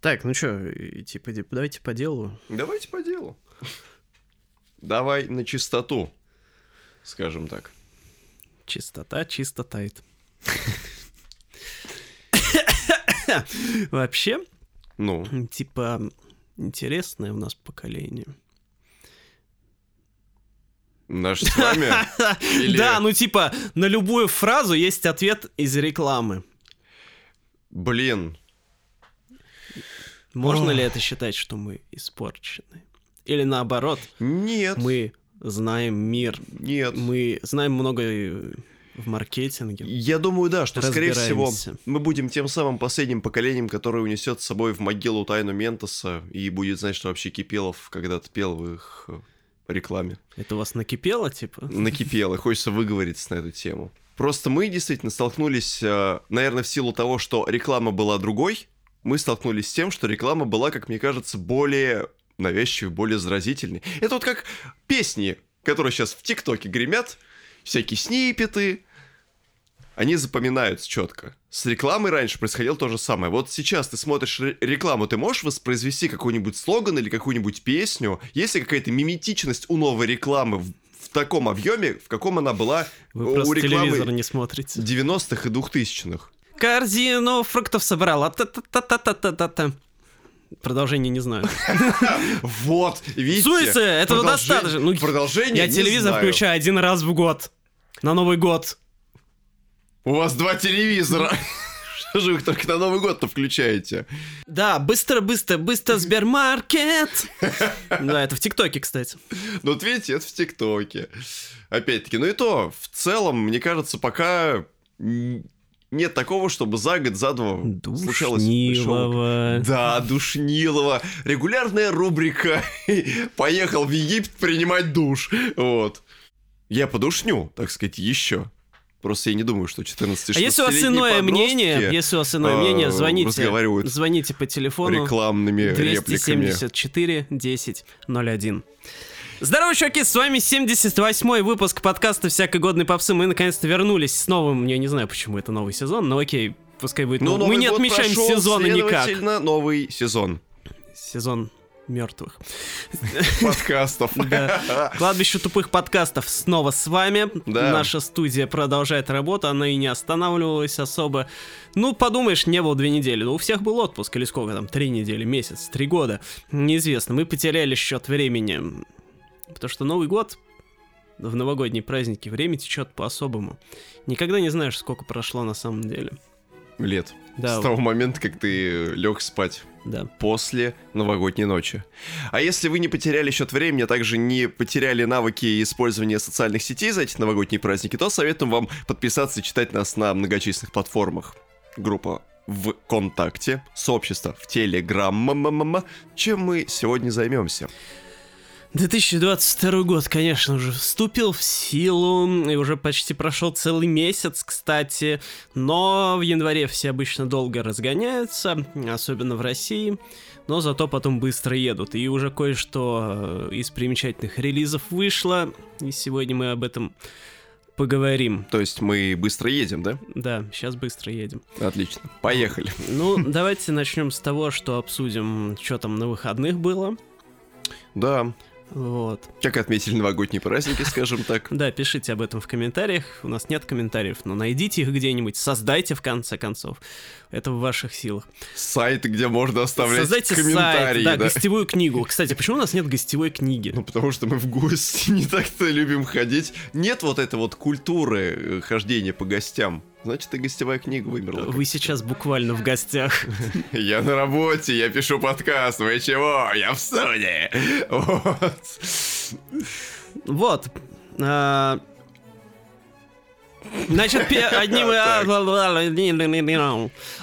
Так, ну что, типа, давайте по делу. Давайте по делу. Давай на чистоту, скажем так. Чистота чисто тает. Вообще, Ну, типа, интересное у нас поколение. наш с вами... Или- Да, ну типа, на любую фразу есть ответ из рекламы. Блин, Можно Ох. ли это считать, что мы испорчены? Или наоборот, нет, мы знаем мир, нет. мы знаем много э, в маркетинге. Я думаю, да, что, скорее всего, мы будем тем самым последним поколением, которое унесет с собой в могилу тайну Ментоса и будет знать, что вообще Кипелов когда-то пел в их э, рекламе. Это у вас накипело, типа? Накипел, и хочется выговориться на эту тему. Просто мы действительно столкнулись, э, наверное, в силу того, что реклама была другой, мы столкнулись с тем, что реклама была, как мне кажется, более навязчивой, более заразительной. Это вот как песни, которые сейчас в ТикТоке гремят, всякие снипеты, они запоминаются четко. С рекламой раньше происходило то же самое. Вот сейчас ты смотришь ре- рекламу, ты можешь воспроизвести какой-нибудь слоган или какую-нибудь песню? Есть ли какая-то миметичность у новой рекламы в, таком объеме, в каком она была Вы у рекламы телевизор не смотрите. 90-х и 2000-х? Корзину фруктов собрала. Та-та-та-та-та-та. Продолжение не знаю. Вот, видите? Суице, этого достаточно. Ну, продолжение Я телевизор включаю один раз в год. На Новый год. У вас два телевизора. Что же вы их только на Новый год-то включаете? Да, быстро, быстро, Сбермаркет. Да, это в ТикТоке, кстати. Ну, вот видите, это в ТикТоке. Опять-таки, ну и то, в целом, мне кажется, пока нет такого, чтобы за год, за два случалось Душнилово. Да, Душнилова. Регулярная рубрика. Поехал в Египет принимать душ. Вот. Я подушню, так сказать, еще. Просто я не думаю, что 14 А если у вас иное мнение, если у вас иное э, мнение, звоните, разговаривают звоните по телефону рекламными репликами. 274 10 01. Здорово, чуваки, с вами 78-й выпуск подкаста «Всякой годной попсы». Мы наконец-то вернулись с новым, я не знаю, почему это новый сезон, но окей, пускай будет Ну, новый. Мы не отмечаем сезона никак. новый сезон Сезон мертвых. подкастов. Да. Кладбище тупых подкастов снова с вами. Да. Наша студия продолжает работу, она и не останавливалась особо. Ну, подумаешь, не было две недели. Ну, у всех был отпуск, или сколько там, три недели, месяц, три года. Неизвестно. Мы потеряли счет времени. Потому что Новый год, в новогодние праздники, время течет по-особому. Никогда не знаешь, сколько прошло на самом деле. Лет. Да, С того момента, как ты лег спать. да. после новогодней ночи. А если вы не потеряли счет времени, а также не потеряли навыки использования социальных сетей за эти новогодние праздники, то советуем вам подписаться и читать нас на многочисленных платформах. Группа ВКонтакте, сообщество в Телеграм, чем мы сегодня займемся. 2022 год, конечно, уже вступил в силу, и уже почти прошел целый месяц, кстати, но в январе все обычно долго разгоняются, особенно в России, но зато потом быстро едут, и уже кое-что э, из примечательных релизов вышло, и сегодня мы об этом поговорим. То есть мы быстро едем, да? Да, сейчас быстро едем. Отлично. Поехали. Ну, давайте начнем с того, что обсудим, что там на выходных было. Да. Вот. Как отметили новогодние праздники, скажем так. Да, пишите об этом в комментариях. У нас нет комментариев, но найдите их где-нибудь, создайте в конце концов. Это в ваших силах. Сайты, где можно оставлять Создайте комментарии. сайт, да, да. гостевую книгу. Кстати, почему у нас нет гостевой книги? Ну, потому что мы в гости не так-то любим ходить. Нет вот этой вот культуры э, хождения по гостям. Значит, и гостевая книга вымерла. Вы сейчас буквально в гостях. Я на работе, я пишу подкаст. Вы чего? Я в студии. Вот. Вот. А, Значит, одним,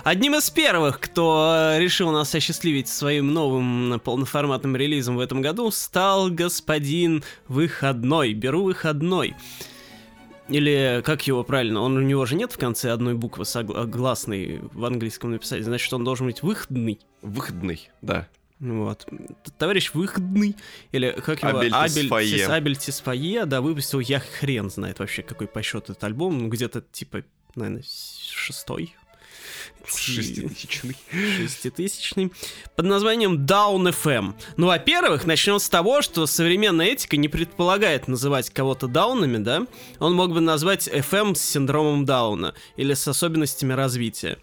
одним из первых, кто решил нас осчастливить своим новым полноформатным релизом в этом году, стал господин Выходной. Беру Выходной. Или как его правильно? Он у него же нет в конце одной буквы согласной в английском написать. Значит, он должен быть выходный. Выходный, да. Вот. Товарищ Выходный, или как его? Абель Тесфае. Тес- Абель да, выпустил я хрен знает вообще, какой по счету этот альбом, ну где-то типа, наверное, шестой. Шеститысячный. Шеститысячный. Под названием Down FM. Ну, во-первых, начнем с того, что современная этика не предполагает называть кого-то даунами, да? Он мог бы назвать FM с синдромом Дауна или с особенностями развития.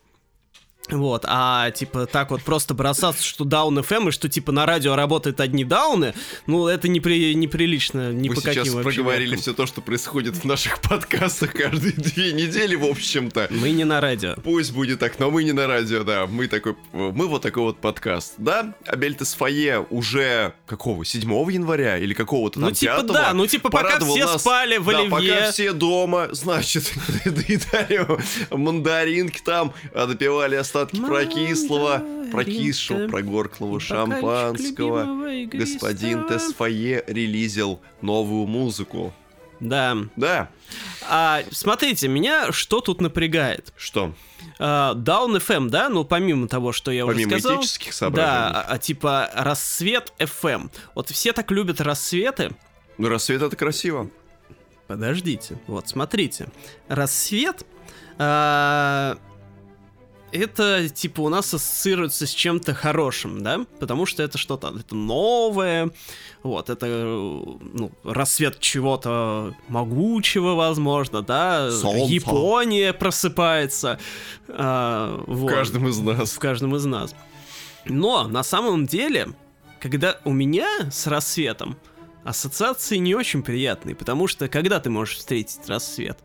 Вот, а типа так вот просто бросаться, что даун FM и что типа на радио работают одни дауны, ну это непри, неприлично ни Мы по сейчас каким проговорили все то, что происходит в наших подкастах каждые две недели, в общем-то. Мы не на радио. Пусть будет так, но мы не на радио, да. Мы такой, мы вот такой вот подкаст. Да, Абель Тесфае уже какого, 7 января или какого-то там Ну типа 5 да, ну типа пока все нас. спали в Да, оливье. пока все дома, значит, доедали мандаринки там, а допивали остатки прокислого, прокисшего, прогорклого шампанского. Господин Тесфае релизил новую музыку. Да. Да, А смотрите, меня что тут напрягает? что? А, Down FM, да, ну помимо того, что я Помимо уже сказал. этических соображений. Да, а, а типа рассвет FM. Вот все так любят рассветы. Ну, рассвет это красиво. Подождите, вот смотрите. Рассвет. а, это типа у нас ассоциируется с чем-то хорошим, да? Потому что это что-то это новое, вот это ну, рассвет чего-то могучего, возможно, да? Солнца. Япония просыпается. а, В вот каждом из нас. в каждом из нас. Но на самом деле, когда у меня с рассветом ассоциации не очень приятные, потому что когда ты можешь встретить рассвет?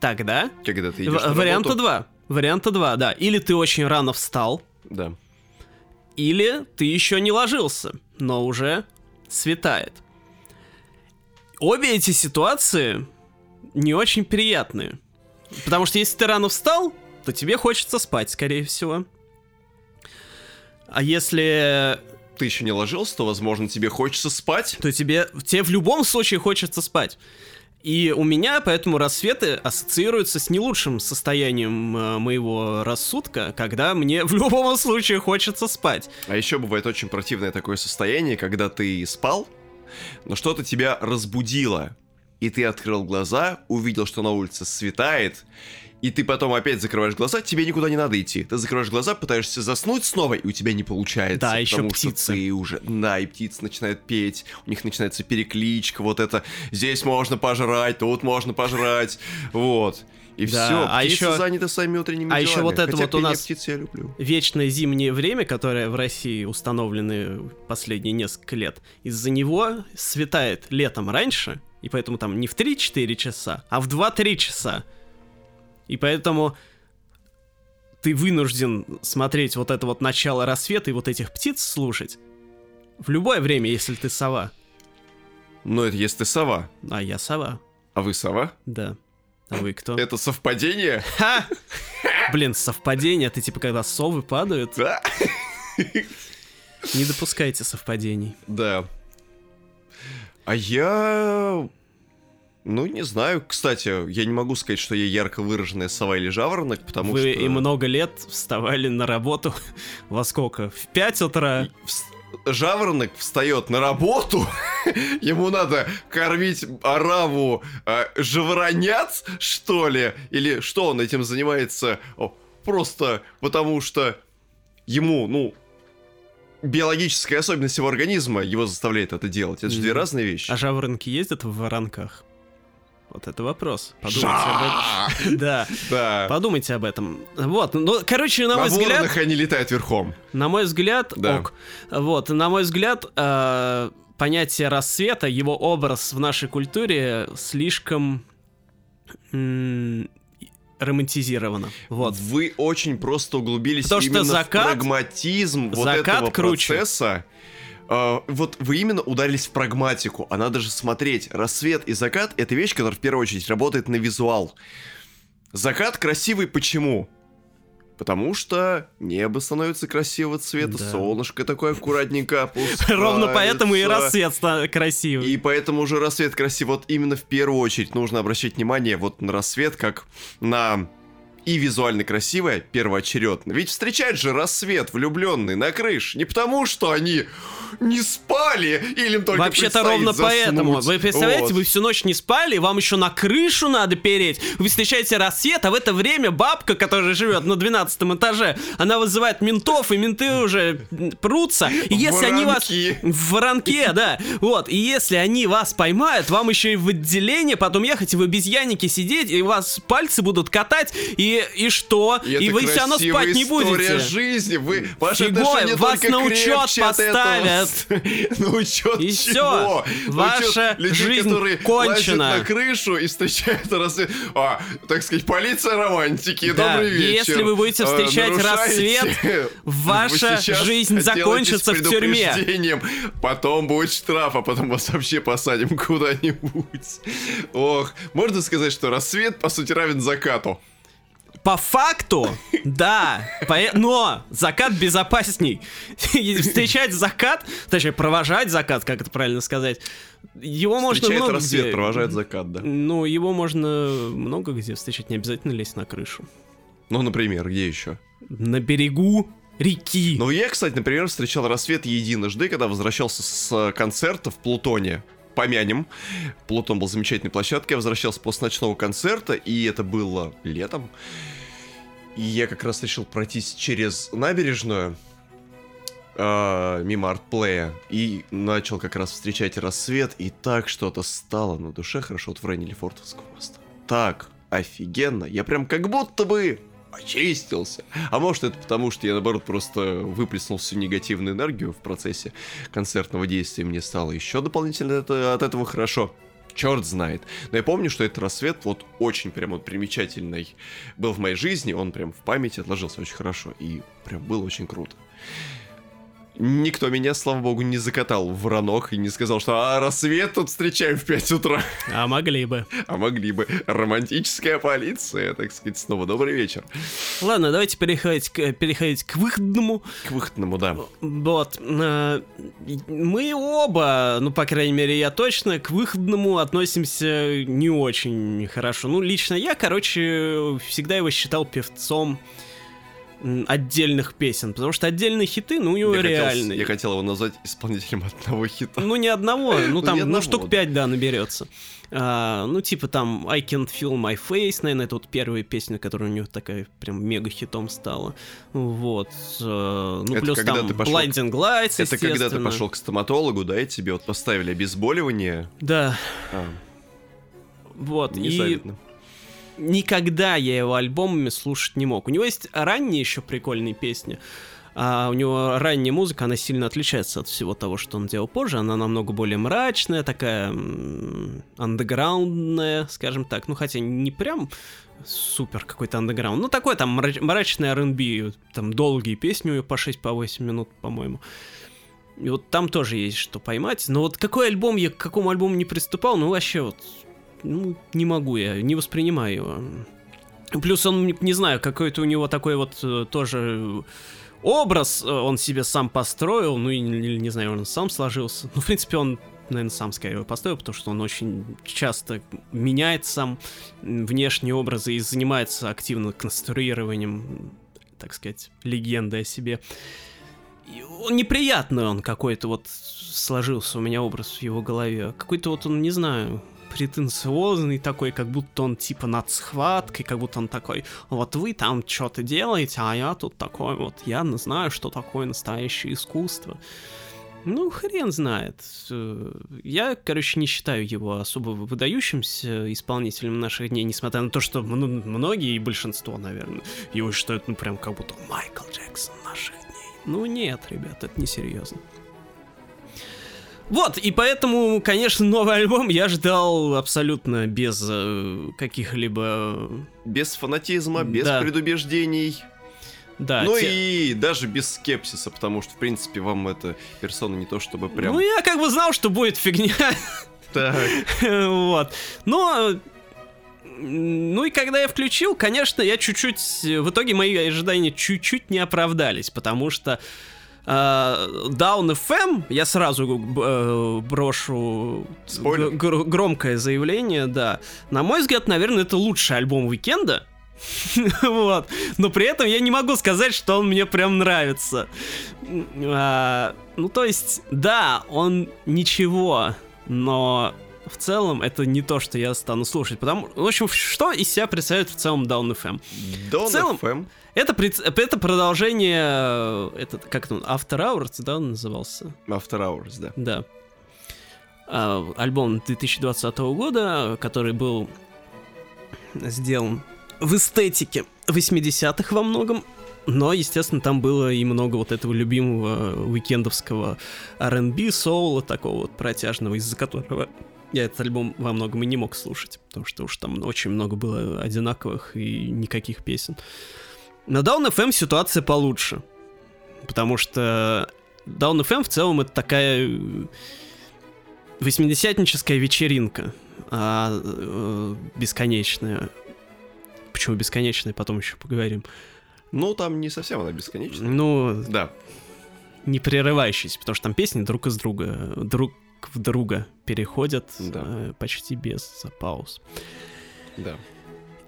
Тогда Когда ты идешь в- на варианта два. Варианта два, да. Или ты очень рано встал, Да. или ты еще не ложился, но уже светает. Обе эти ситуации не очень приятные. Потому что если ты рано встал, то тебе хочется спать, скорее всего. А если Ты еще не ложился, то, возможно, тебе хочется спать. то тебе, тебе в любом случае хочется спать. И у меня поэтому рассветы ассоциируются с не лучшим состоянием э, моего рассудка, когда мне в любом случае хочется спать. А еще бывает очень противное такое состояние, когда ты спал, но что-то тебя разбудило. И ты открыл глаза, увидел, что на улице светает, и ты потом опять закрываешь глаза, тебе никуда не надо идти. Ты закрываешь глаза, пытаешься заснуть снова, и у тебя не получается. Да, еще потому что птицы. ты уже... Да, и птицы начинают петь, у них начинается перекличка, вот это «здесь можно пожрать, тут можно пожрать», вот. И Да, все, а птицы еще- заняты своими утренними а еще делами. вот это Хотя вот у нас- птиц я люблю. Вечное зимнее время, которое в России установлены последние несколько лет, из-за него светает летом раньше, и поэтому там не в 3-4 часа, а в 2-3 часа. И поэтому ты вынужден смотреть вот это вот начало рассвета и вот этих птиц слушать в любое время, если ты сова. Но это если ты сова. А я сова, А вы сова? да. А вы кто? Это совпадение? Ха! Блин, совпадение, это типа когда совы падают. Да. Не допускайте совпадений. Да. А я... Ну, не знаю. Кстати, я не могу сказать, что я ярко выраженная сова или жаворонок, потому Вы что... и много лет вставали на работу во сколько? В 5 утра? Жаворонок встает на работу, ему надо кормить ораву э, жаворонят, что ли? Или что он этим занимается? О, просто потому что ему, ну, биологическая особенность его организма его заставляет это делать. Это же две Мгм. разные вещи. А жаворонки ездят в воронках? Вот это вопрос. Подумайте об этом. Да, Да. подумайте об этом. Вот, ну, короче, на мой взгляд, воронах они летают верхом. на мой взгляд, Да. ок. Вот, на мой взгляд, э, понятие рассвета, его образ в нашей культуре слишком романтизировано. Вот. Вы очень просто углубились Потому что именно закат- в прагматизм вот закат этого круче. процесса. А, вот вы именно ударились в прагматику, а надо же смотреть. Рассвет и закат — это вещь, которая в первую очередь работает на визуал. Закат красивый почему? Потому что небо становится красивого цвета, Да. солнышко такое аккуратненько опускается. Ровно поэтому и рассвет красивый. И поэтому уже рассвет красив. Вот именно в первую очередь нужно обращать внимание вот на рассвет, как на и визуально красивая первоочередно. Ведь встречает же рассвет влюбленный на крыше не потому, что они не спали или им только Вообще-то ровно заснуть. поэтому. Вы представляете, Вот. вы всю ночь не спали, вам еще на крышу надо переть. Вы встречаете рассвет, а в это время бабка, которая живет на 12 этаже, она вызывает ментов, и менты уже прутся. И если они вас... Воронки. В воронке, да. Вот. И если они вас поймают, вам еще и в отделение потом ехать, и в обезьяннике сидеть, и вас пальцы будут катать, и, и что? И, И, вы все равно спать не история будете. жизни. Вы, ваши отношения вас на учет этого. На учет И учет Ваша жизнь кончена. на крышу и встречают рассвет. А, так сказать, полиция романтики. Добрый вечер. если вы будете А, встречать рассвет, ваша жизнь закончится в тюрьме. Потом будет штраф, а потом вас вообще посадим куда-нибудь. Ох, можно сказать, что рассвет, по сути, равен закату. По факту, да, но закат безопасней. Встречать закат, точнее, провожать закат, как это правильно сказать, его можно много рассвет, где- провожает закат, да. Ну, его можно много где встречать, не обязательно лезть на крышу. Ну, например, где еще? На берегу реки. Ну, я, кстати, например, встречал рассвет единожды, когда возвращался с концерта в Плутоне. Помянем. Плутон был замечательной площадкой. Я возвращался после ночного концерта, и это было летом. И я как раз решил пройтись через набережную э, мимо артплея и начал как раз встречать рассвет, и так что-то стало на душе хорошо в районе Лефортовского моста. Так офигенно. Я прям как будто бы очистился. А может это потому, что я наоборот просто выплеснул всю негативную энергию в процессе концертного действия, мне стало еще дополнительно это- от этого хорошо. Черт знает. Но я помню, что этот рассвет вот очень прям вот примечательный был в моей жизни. Он прям в памяти отложился очень хорошо. И прям было очень круто. Никто меня, слава богу, не закатал в ранок и не сказал, что а, рассвет тут встречаем в 5 утра. А могли бы. А могли бы. Романтическая полиция, так сказать, снова добрый вечер. Ладно, давайте переходить к, переходить к выходному. К выходному, да. Вот. э, Мы оба, ну, по крайней мере, я точно, к выходному относимся не очень хорошо. Ну, лично я, короче, всегда его считал певцом отдельных песен, потому что отдельные хиты, ну, у него Я хотел, реальные. я хотел его назвать исполнителем одного хита. Ну, не одного, ну, Ну, там, ну, штук пять, да, наберется. А, ну, типа там I Can't Feel My Face, наверное, это вот первая песня, которая у него такая прям мега хитом стала. Вот. э, Ну, Это плюс там пошел- Blinding Lights, Это когда ты пошел к стоматологу, да, и тебе вот поставили обезболивание. Да, А, вот. и завидно. Никогда я его альбомами слушать не мог. У него есть ранние еще прикольные песни. А у него ранняя музыка, она сильно отличается от всего того, что он делал позже. Она намного более мрачная, такая андеграундная, скажем так. Ну, хотя не прям супер какой-то андеграунд. Ну, такой там мрач- мрачный R&B. Там долгие песни у него по 6 по 8 минут, по-моему. И вот там тоже есть что поймать. Но вот какой альбом я к какому альбому не приступал, ну вообще вот ну, не могу я, не воспринимаю его. Плюс он, не- знаю, какой-то у него такой вот э, тоже образ э, он себе сам построил, ну, или, не знаю, он сам сложился. Ну, в принципе, он, наверное, сам скорее построил, потому что он очень часто меняет сам внешние образы и занимается активно конструированием, так сказать, легенды о себе. И он неприятный он какой-то вот сложился у меня образ в его голове. Какой-то вот он, не знаю, претенциозный такой, как будто он типа над схваткой, как будто он такой, вот вы там что-то делаете, а я тут такой вот, я знаю, что такое настоящее искусство. Ну, хрен знает. Э, Я, короче, не считаю его особо выдающимся исполнителем наших дней, несмотря на то, что мно- многие и большинство, наверное, его считают, ну, прям как будто Майкл Джексон наших дней. Ну, нет, ребят, это несерьезно. Вот, и поэтому, конечно, новый альбом я ждал абсолютно без э, каких-либо... Без фанатизма, без Да. предубеждений. Да, ну те- и даже без скепсиса, потому что, в принципе, вам эта персона не то чтобы прям... Ну, я как бы знал, что будет фигня. Так. Вот. Но... Ну и когда я включил, конечно, я чуть-чуть... В итоге мои ожидания чуть-чуть не оправдались, потому что э, Down FM, я сразу э, брошу гр- громкое заявление, да. На мой взгляд, наверное, это лучший альбом Уикенда. Вот. Но при этом я не могу сказать, что он мне прям нравится. А, ну, то есть, да, он ничего, но в целом это не то, что я стану слушать. Потому, в общем, что из себя представляет в целом Down FM? Down в целом, FM. Это, пред- это продолжение, э, это, как он, After Hours, да, он назывался? After Hours, да. Да. А, альбом 2020 года, который был сделан в эстетике 80-х во многом, но, естественно, там было и много вот этого любимого уикендовского R&B, соула, такого вот протяжного, из-за которого я этот альбом во многом и не мог слушать, потому что уж там очень много было одинаковых и никаких песен. На Down FM ситуация получше, потому что Down FM в целом это такая 80-ническая вечеринка, а, э, бесконечная. Почему бесконечная, потом еще поговорим. Ну, там не совсем она бесконечная. Ну, Да. не прерывающаяся, потому что там песни друг из друга, друг в друга переходят Да. э, почти без пауз. Да.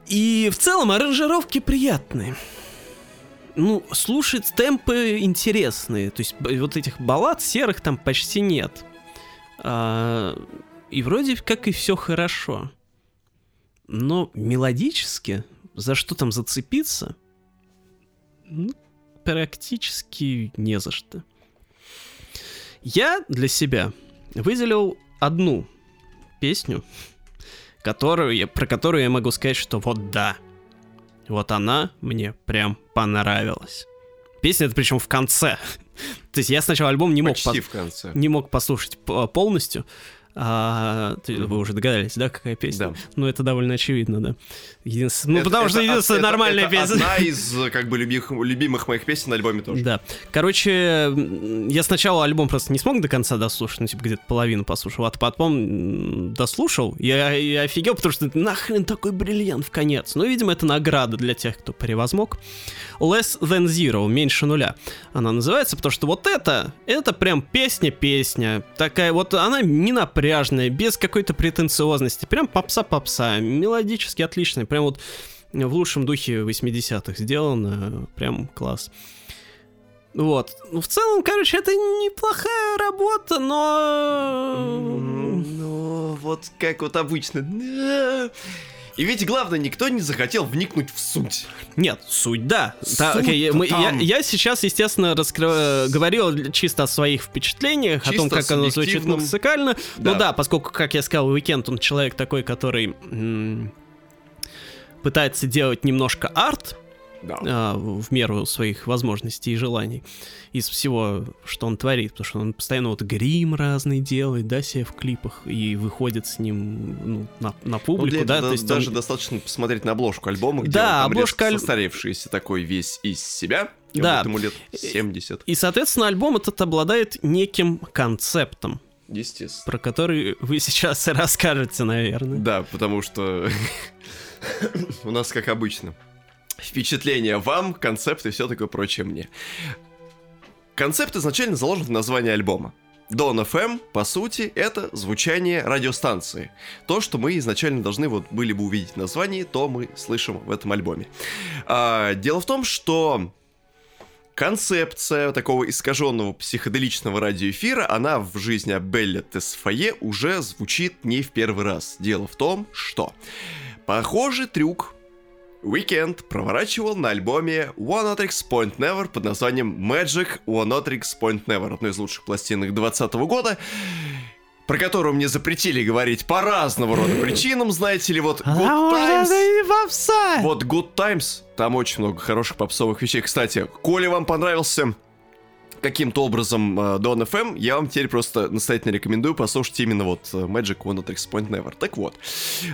И в целом аранжировки приятные. Ну, слушать темпы интересные. То есть вот этих баллад серых там почти нет. А, и вроде как и все хорошо. Но мелодически, за что там зацепиться, ну, практически не за что. Я для себя выделил одну песню, которую я, про которую я могу сказать, что вот да, вот она мне прям понравилась. Песня это причем в конце. То есть я сначала альбом не мог, Почти пос- в конце. не мог послушать полностью. А, вы уже догадались, да, какая песня? Да. Ну, это довольно очевидно, да. Единственное, ну, Это- потому что это- единственная это- нормальная это песня. одна из, как бы, любимых, любимых моих песен на альбоме тоже. Да. Короче, я сначала альбом просто не смог до конца дослушать, ну, типа, где-то половину послушал, а потом дослушал, я, я офигел, потому что нахрен такой бриллиант в конец. Ну, видимо, это награда для тех, кто превозмог. Less Than Zero, меньше нуля. Она называется, потому что вот это, это прям песня-песня. Такая вот, она не напряжная, без какой-то претенциозности. Прям попса-попса, мелодически отличная. Прям вот в лучшем духе 80-х сделано. Прям класс. Вот. Ну, в целом, короче, это неплохая работа, но... Ну, вот как вот обычно. И ведь главное, никто не захотел вникнуть в суть. Нет, суть, да. Да, Суть-то окей, мы- я, я сейчас, естественно, раскры- говорил чисто о своих впечатлениях, о том, Чисто как оно звучит музыкально. Да. Ну да, поскольку, как я сказал, Уикенд, он человек такой, который пытается делать немножко арт, Да. а, в меру своих возможностей и желаний из всего, что он творит, потому что он постоянно вот грим разный делает, да, себе в клипах и выходит с ним ну, на, на Ну, публику, для да, этого то есть даже он- достаточно посмотреть на обложку альбома, где Да, он там обложка аль- состаревшийся такой весь из себя. Да. ему лет 70. И, соответственно, альбом этот обладает неким концептом, Естественно. про который вы сейчас и расскажете, наверное. Да, потому что у нас, как обычно, впечатление вам, концепт и все такое прочее мне. Концепт изначально заложен в названии альбома. Don FM, по сути, это звучание радиостанции. То, что мы изначально должны вот были бы увидеть в названии, то мы слышим в этом альбоме. А, дело в том, что концепция такого искаженного психоделичного радиоэфира, она в жизни Абелля Тесфае уже звучит не в первый раз. Дело в том, что похожий трюк Weekend проворачивал на альбоме One Otrix Point Never под названием Magic One Otrix Point Never, одной из лучших пластинок 2020 года, про которую мне запретили говорить по разного рода причинам, знаете ли, вот А Good Times... Вот Good Times, там очень много хороших попсовых вещей. Кстати, коли вам понравился каким-то образом э, Dawn FM, я вам теперь просто настоятельно рекомендую послушать именно вот э, Magic Oneohtrix Point Never. Так вот,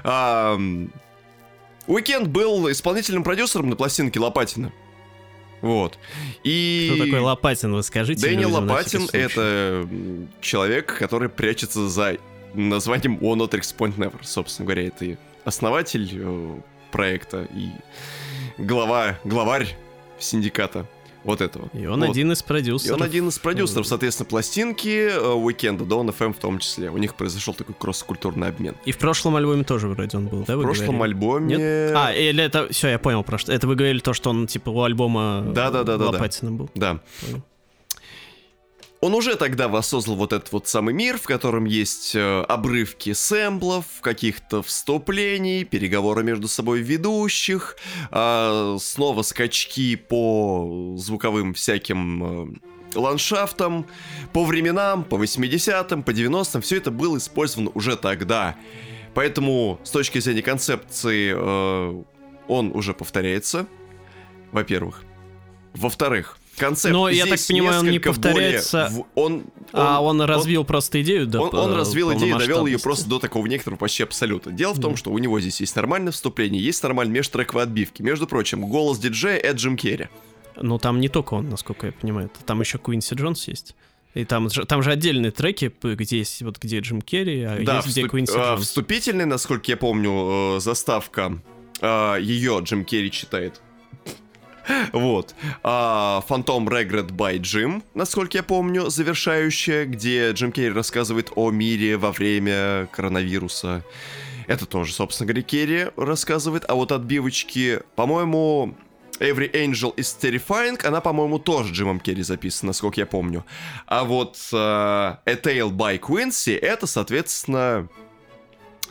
ам, Weeknd был исполнительным продюсером на пластинке Лопатина. Вот. И... Кто такой Лопатин, вы скажите? Дэниел людям Лопатин это человек, который прячется за названием One Otrix Point Never. Собственно говоря, это и основатель э, проекта и глава, главарь синдиката Вот этого. И он Вот. один из И продюсеров. он один из продюсеров, соответственно, пластинки э, Уикенда, Dawn FM в том числе. У них произошел такой кросс-культурный обмен. И в прошлом альбоме тоже вроде он был, да, В прошлом говорили? альбоме... Нет? А, или это... Все, я понял про что. Это вы говорили то, что он, типа, у альбома Да-да-да-да-да. Лопатина был. Да. Понял. Он уже тогда воссоздал вот этот вот самый мир, в котором есть э, обрывки сэмплов, каких-то вступлений, переговоры между собой ведущих, а, снова скачки по звуковым всяким э, ландшафтам, по временам, по 80-м, по 90-м, все это было использовано уже тогда. Поэтому с точки зрения концепции э, он уже повторяется, во-первых. Во-вторых, концепт Но, я здесь так понимаю, он не повторяется, более в- он, а он- он развил просто идею до он, он развил идею, довел ее просто до такого некоторого почти абсолюта. Дело в том, Да. что у него здесь есть нормальное вступление, есть нормальные межтрековые отбивки. Между прочим, голос диджея Эд Джим Керри. Ну, там не только он, насколько я понимаю. Там еще Куинси Джонс есть. И там же, там же отдельные треки, где есть вот где Джим Керри, а да, есть где вступ- Куинси а, Джонс. вступительный, насколько я помню, э, заставка ее Джим Керри читает. Вот. А, Phantom Regret by Jim, насколько я помню, завершающая, где Джим Керри рассказывает о мире во время коронавируса. Это тоже, собственно говоря, Керри рассказывает. А вот отбивочки, по-моему, Every Angel is Terrifying, она, по-моему, тоже Джимом Керри записана, насколько я помню. А вот э, A Tale by Quincy, это, соответственно,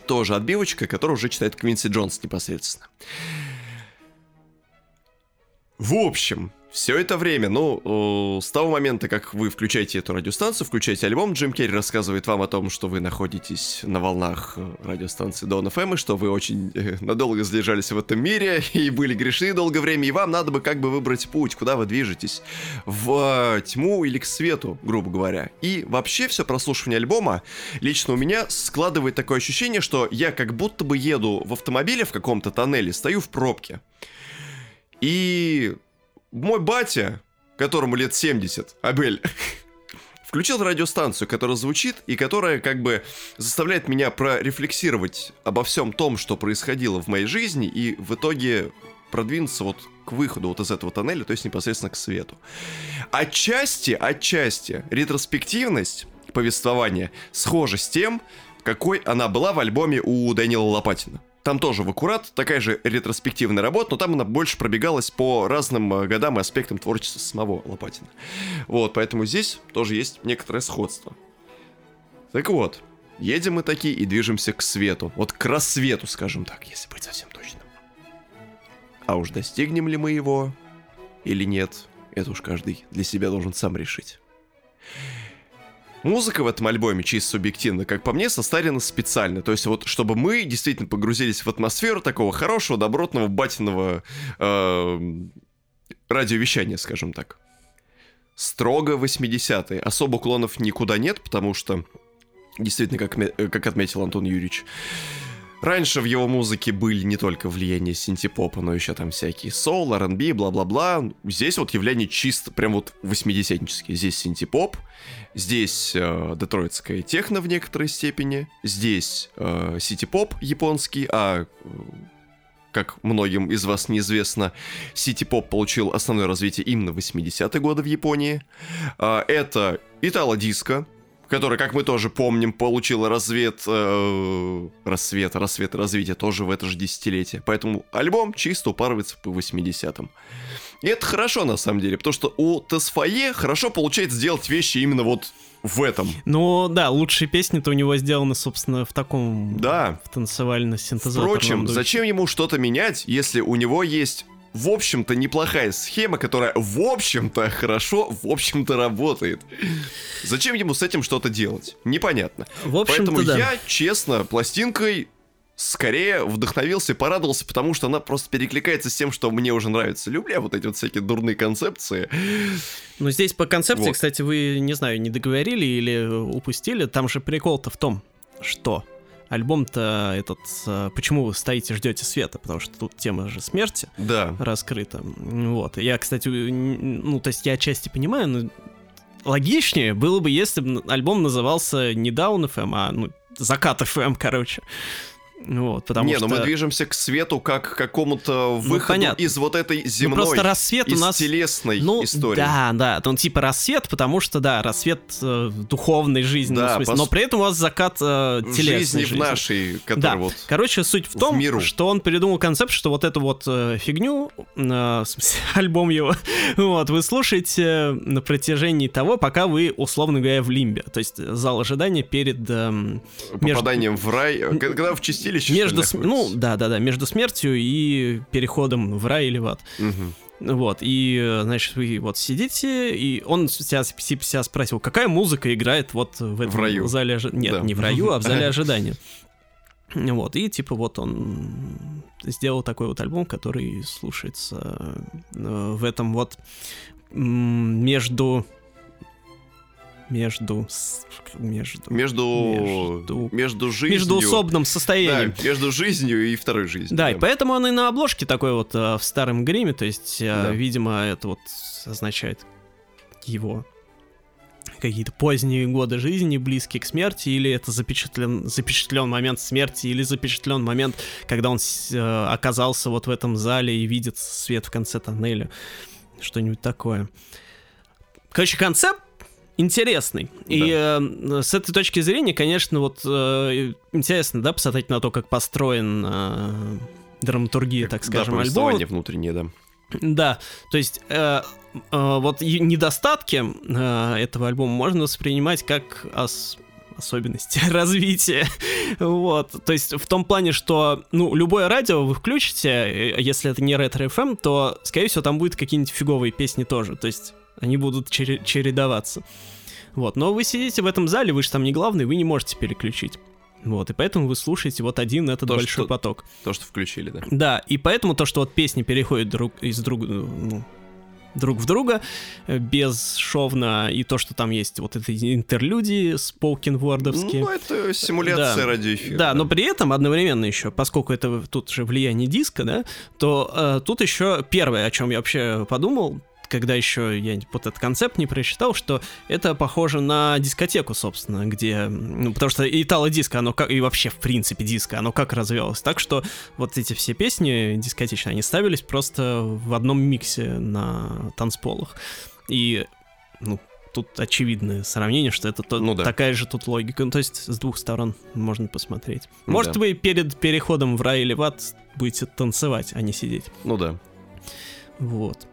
тоже отбивочка, которую уже читает Квинси Джонс непосредственно. В общем, все это время, ну, с того момента, как вы включаете эту радиостанцию, включаете альбом, Джим Керри рассказывает вам о том, что вы находитесь на волнах э, радиостанции Dawn FM, и что вы очень э, надолго задержались в этом мире и были грешны долгое время, и вам надо бы как бы выбрать путь, куда вы движетесь, в э, тьму или к свету, грубо говоря. И вообще все прослушивание альбома лично у меня складывает такое ощущение, что я как будто бы еду в автомобиле в каком-то тоннеле, стою в пробке. И мой батя, которому лет 70, Абель, включил радиостанцию, которая звучит и которая как бы заставляет меня прорефлексировать обо всем том, что происходило в моей жизни, и в итоге продвинуться вот к выходу вот из этого тоннеля, то есть непосредственно к свету. Отчасти, отчасти, ретроспективность повествования схожа с тем, какой она была в альбоме у Данила Лопатина. Там тоже в аккурат, такая же ретроспективная работа, но там она больше пробегалась по разным э, годам и аспектам творчества самого Лопатина. Вот, поэтому здесь тоже есть некоторое сходство. Так вот, едем мы такие и движемся к свету. Вот к рассвету, скажем так, если быть совсем точным. А уж достигнем ли мы его или нет, это уж каждый для себя должен сам решить. Музыка в этом альбоме чисто субъективно, как по мне, состарена специально. То есть вот, чтобы мы действительно погрузились в атмосферу такого хорошего, добротного, батиного э, радиовещания, скажем так. Строго 80-е. Особо уклонов никуда нет, потому что, действительно, как, как отметил Антон Юрьевич, Раньше в его музыке были не только влияния синтепопа, но еще там всякие соул, R&B, бла-бла-бла. Здесь вот явление чисто прям вот 80-нические. Здесь синтепоп, здесь э, детройтская техно в некоторой степени, здесь э, сити-поп японский, а э, как многим из вас неизвестно, сити-поп получил основное развитие именно в 80-е годы в Японии. А, это итало-диско, который, как мы тоже помним, получил рассвет, э, рассвет, рассвет развитие тоже в это же десятилетие. Поэтому альбом чисто упарывается по 80-м. И это хорошо, на самом деле, потому что у Тесфае хорошо получается делать вещи именно вот в этом. Ну, да, лучшие песни-то у него сделаны, собственно, в таком... Да. В танцевально-синтезаторном Впрочем, духе. зачем ему что-то менять, если у него есть в общем-то, неплохая схема, которая, в общем-то, хорошо, в общем-то, работает. Зачем ему с этим что-то делать? Непонятно. В общем-то, Поэтому да. я, честно, пластинкой скорее вдохновился и порадовался, потому что она просто перекликается с тем, что мне уже нравится. Люблю вот эти вот всякие дурные концепции. Но здесь по концепции, Вот. кстати, вы, не знаю, не договорили или упустили. Там же прикол-то в том, что альбом-то этот... э, Почему вы стоите, ждете света? Потому что тут тема же смерти Да. раскрыта. Вот. Я, кстати, ну, то есть я отчасти понимаю, но логичнее было бы, если бы альбом назывался не Down FM, а ну, Закат FM, короче. Вот, потому Не, что... но мы движемся к свету как к какому-то выходу понятно. из вот этой земной, Ну, просто рассвет из у нас... телесной Ну, истории. да, да, он типа рассвет, потому что, да, рассвет э, духовной жизни, Да, ну, в пос- но при этом у вас закат э, в телесной жизни, жизни. в нашей, Да, которая вот... короче, суть в в том, миру. что он придумал концепт, что вот эту вот э, фигню, э, в смысле, альбом его, вот, вы слушаете на протяжении того, пока вы, условно говоря, в лимбе, то есть зал ожидания перед... между- попаданием в рай, э, к- когда что ли, между, см- ну, находитесь? да, да, да, между смертью и переходом в рай или в ад. Мгм. Вот, и, значит, вы вот сидите, и он себя, себя спросил, какая музыка играет вот в этом В раю. зале ожидания. Нет, Да. не в раю, а в зале ожидания. Вот, и типа вот он сделал такой вот альбом, который слушается э, в этом вот между... Между... Между... Между... Между- жизнью... Междуусобным Да, состоянием. между жизнью и второй жизнью. Да, и поэтому он и на обложке такой вот э, в старом гриме, то есть, э, Да. видимо, это вот означает его какие-то поздние годы жизни, близкие к смерти, или это запечатлен, запечатлен момент смерти, или запечатлен момент, когда он э, оказался вот в этом зале и видит свет в конце тоннеля. Что-нибудь такое. Короче, концепт интересный. И э, с этой точки зрения, конечно, вот э, интересно, да, посмотреть на то, как построен э, драматургия, так скажем, да, альбома. внутреннее, да. Да, то есть э, э, вот недостатки э, этого альбома можно воспринимать как ос- особенности развития. вот, то есть в том плане, что, ну, любое радио вы включите, э, если это не ретро FM, то, скорее всего, там будут какие-нибудь фиговые песни тоже, то есть они будут чере- чередоваться. Вот, но вы сидите в этом зале, вы же там не главный, вы не можете переключить. Вот, и поэтому вы слушаете вот один этот То, большой что- поток. То, что включили, да. Да, и поэтому то, что вот песни переходят друг из друга, ну, друг в друга э, бесшовно, и то, что там есть вот эти интерлюдии споукин-вордовские. Ну, это симуляция Да. радиоэфира. Да, но при этом одновременно еще, поскольку это тут же влияние диска, да, то э, тут еще первое, о чем я вообще подумал, когда еще я вот этот концепт не прочитал, что это похоже на дискотеку, собственно, где, ну, потому что итало-диско, оно как, и вообще, в принципе, диско, оно как развивалось, так что вот эти все песни дискотечные, они ставились просто в одном миксе на танцполах, и, ну, тут очевидное сравнение, что это то- Ну да. такая же тут логика, ну, то есть с двух сторон можно посмотреть. Ну Может, да. вы перед переходом в рай или в ад будете танцевать, а не сидеть. Ну да. Вот.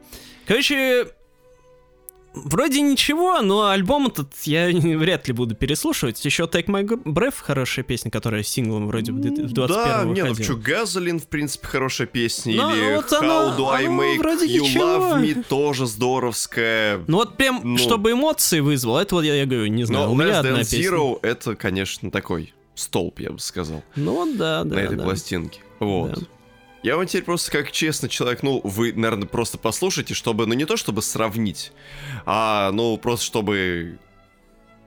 Короче, вроде ничего, но альбом этот я вряд ли буду переслушивать. Еще Take My Breath хорошая песня, которая синглом вроде в две- в 21 Да, не, ну что, Газолин, в принципе, хорошая песня. Ну, Или вот How она- Do I Make вроде You ничего. Love Me тоже здоровская. Ну вот прям, Ну. чтобы эмоции вызвало, это вот я, я говорю, не знаю, Но у меня одна Than песня. Zero это, конечно, такой столб, я бы сказал, Ну да, да, на этой да. пластинке. Вот. Да. Я вам теперь просто как честный человек, ну, вы, наверное, просто послушайте, чтобы, ну, не то чтобы сравнить, а, ну, просто чтобы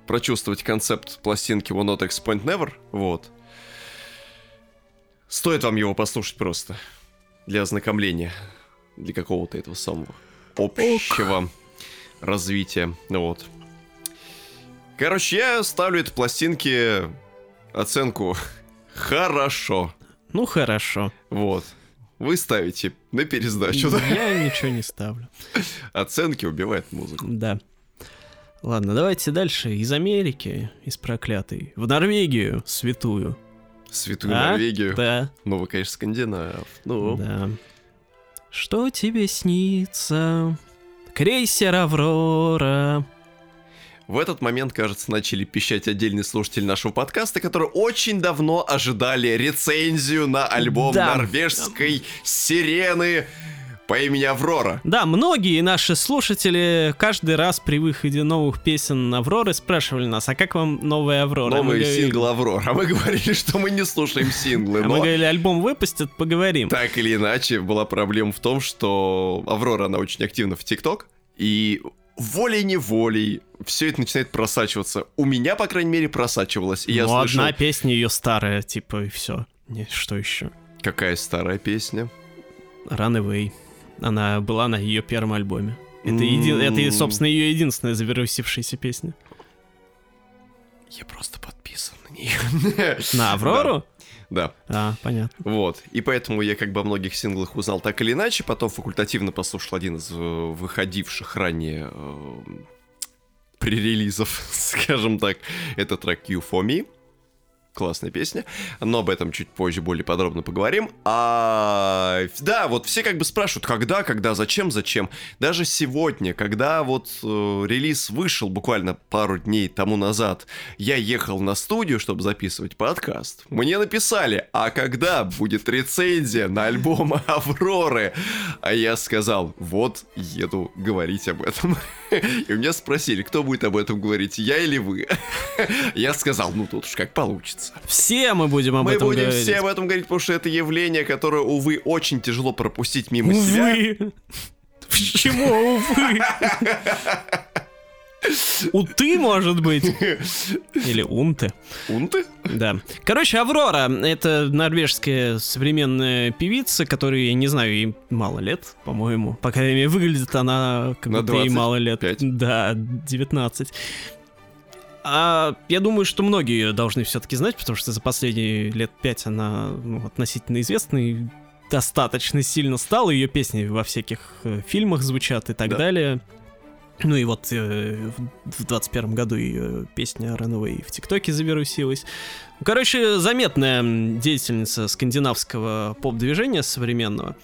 прочувствовать концепт пластинки One Not X Point Never, вот. Стоит вам его послушать просто для ознакомления, для какого-то этого самого общего развития, ну вот. Короче, я ставлю этой пластинке оценку «хорошо». Ну хорошо. Вот. Вы ставите на пересдачу, да? Я ничего не ставлю. Оценки убивают музыку. Да. Ладно, давайте дальше. Из Америки, из проклятой, в Норвегию, святую. Святую А? Норвегию. Да, Ну, вы, конечно, скандинав. Ну, да. Что тебе снится? Крейсер Аврора. В этот момент, кажется, начали пищать отдельные слушатели нашего подкаста, которые очень давно ожидали рецензию на альбом Да. норвежской сирены по имени Аврора. Да, многие наши слушатели каждый раз при выходе новых песен Авроры спрашивали нас, а как вам новая Аврора? Мы Новый говорили- сингл Аврора. А мы говорили, что мы не слушаем синглы. А мы говорили, альбом выпустят, поговорим. Так или иначе, была проблема в том, что Аврора, она очень активна в ТикТок, и волей-неволей все это начинает просачиваться. У меня, по крайней мере, просачивалось. И я ну, слышал, одна песня ее старая, типа, и все. Что еще? какая старая песня. Runaway. Она была на ее первом альбоме. Это, еди- это, собственно, ее единственная завирусившаяся песня. Я просто подписан на нее. На Аврору? Да. А, понятно. Вот. И поэтому я как бы о многих синглах узнал так или иначе. Потом факультативно послушал один из э, выходивших ранее э, пререлизов, скажем так. Это трек You For Me классная песня, но об этом чуть позже более подробно поговорим. А, да, вот все как бы спрашивают, когда, когда, зачем, зачем. Даже сегодня, когда вот э, релиз вышел буквально пару дней тому назад, я ехал на студию, чтобы записывать подкаст. Мне написали, а когда будет рецензия на альбом Авроры? А я сказал, вот еду говорить об этом. И у меня спросили, кто будет об этом говорить, я или вы? Я сказал, ну тут уж как получится нравится. Все мы будем об мы этом будем говорить. все об этом говорить, потому что это явление, которое, увы, очень тяжело пропустить мимо увы. себя. Почему, увы? Уты, может быть. Или унты. Унты? Да. Короче, Аврора — это норвежская современная певица, которой, я не знаю, ей мало лет, по-моему. По крайней мере, выглядит она как На будто ей мало лет. 25. Да, 19. А я думаю, что многие ее должны все-таки знать, потому что за последние лет пять она ну, относительно известна и достаточно сильно стала. Ее песни во всяких э, фильмах звучат и так Да. далее. Ну и вот э, в в 21 году ее песня Runaway в ТикТоке завирусилась. Ну, Короче, заметная деятельница скандинавского поп-движения современного.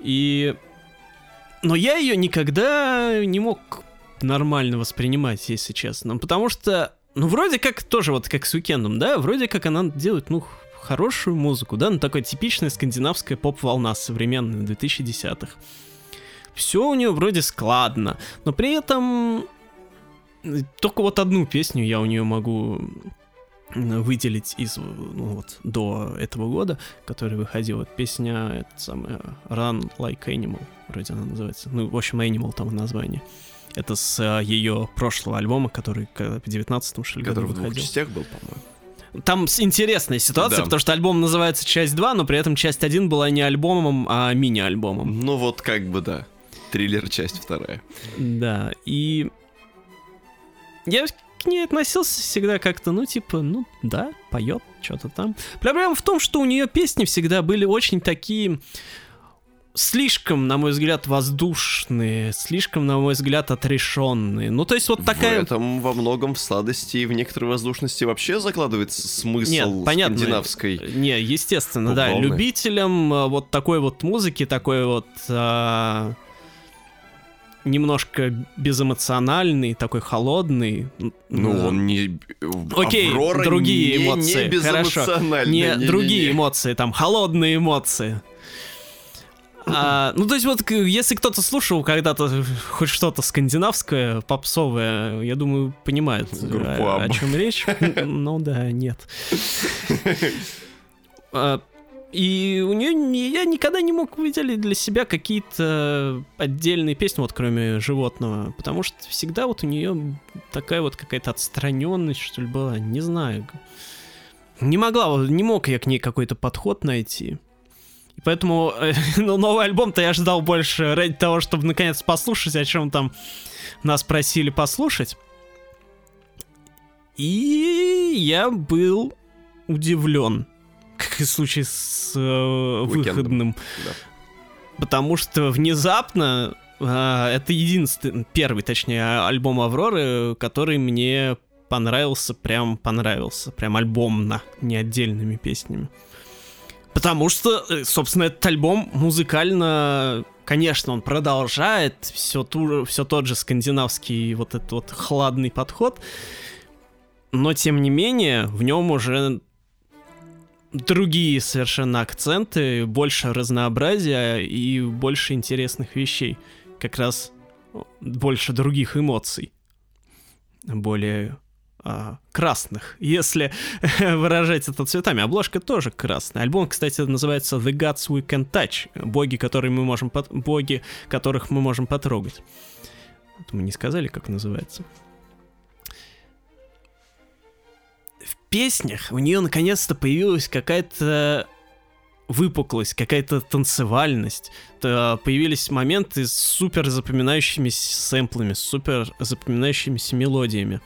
И... Но я ее никогда не мог нормально воспринимать, если честно. Потому что, ну, вроде как тоже вот как с Уикендом, да, вроде как она делает, ну, хорошую музыку, да, ну, такая типичная скандинавская поп-волна современная 2010-х. Все у нее вроде складно, но при этом э, только вот одну песню я у нее могу выделить из ну, вот до этого года, который выходил. Это песня, это самая Run Like Animal, вроде она называется. Ну, в общем, Animal там название. Это с ее прошлого альбома, который в 19-м, что ли, году Который в двух выходил. частях был, по-моему. Там интересная ситуация, Да. потому что альбом называется часть 2, но при этом часть 1 была не альбомом, а мини-альбомом. Ну вот как бы да. Триллер часть вторая. Да, и я к ней относился всегда как-то, ну, типа, ну, да, поет, что-то там. Проблема в том, что у нее песни всегда были очень такие слишком, на мой взгляд, воздушные, слишком, на мой взгляд, отрешенные. Ну, то есть вот такая... В этом во многом в сладости и в некоторой воздушности вообще закладывается смысл Нет, понятно. скандинавской. Не, естественно, да. Поп-волны. Любителям э, вот такой вот музыки, такой вот а, немножко безэмоциональный, такой холодный. Ну, э, он не... Окей, Аврора другие не, эмоции, Не хорошо. не, не-не-не. другие эмоции, там холодные эмоции. А, ну, то есть вот, если кто-то слушал когда-то хоть что-то скандинавское, попсовое, я думаю, понимает, о, о чем речь. Ну да, нет. И у нее я никогда не мог выделить для себя какие-то отдельные песни, вот кроме животного, потому что всегда вот у нее такая вот какая-то отстраненность, что ли, была, не знаю. Не могла, не мог я к ней какой-то подход найти. И поэтому э, ну, новый альбом-то я ждал больше ради того, чтобы наконец послушать, о чем там нас просили послушать. И я был удивлен, как и в случае с э, выходным. Да. Потому что внезапно а, это единственный, первый, точнее, альбом Авроры, который мне понравился, прям понравился, прям альбомно, не отдельными песнями. Потому что, э, собственно, этот альбом музыкально, конечно, он продолжает все, ту, все тот же скандинавский вот этот вот хладный подход, но тем не менее в нем уже другие совершенно акценты, больше разнообразия и больше интересных вещей. Как раз больше других эмоций. Более а, красных, если выражать это цветами. Обложка тоже красная. Альбом, кстати, называется The Gods We Can Touch. Боги, которые мы можем пот- боги, которых мы можем потрогать. Вот мы не сказали, как называется. Песнях у нее наконец-то появилась какая-то выпуклость, какая-то танцевальность. Т- Появились моменты с супер запоминающимися сэмплами, с супер запоминающимися мелодиями.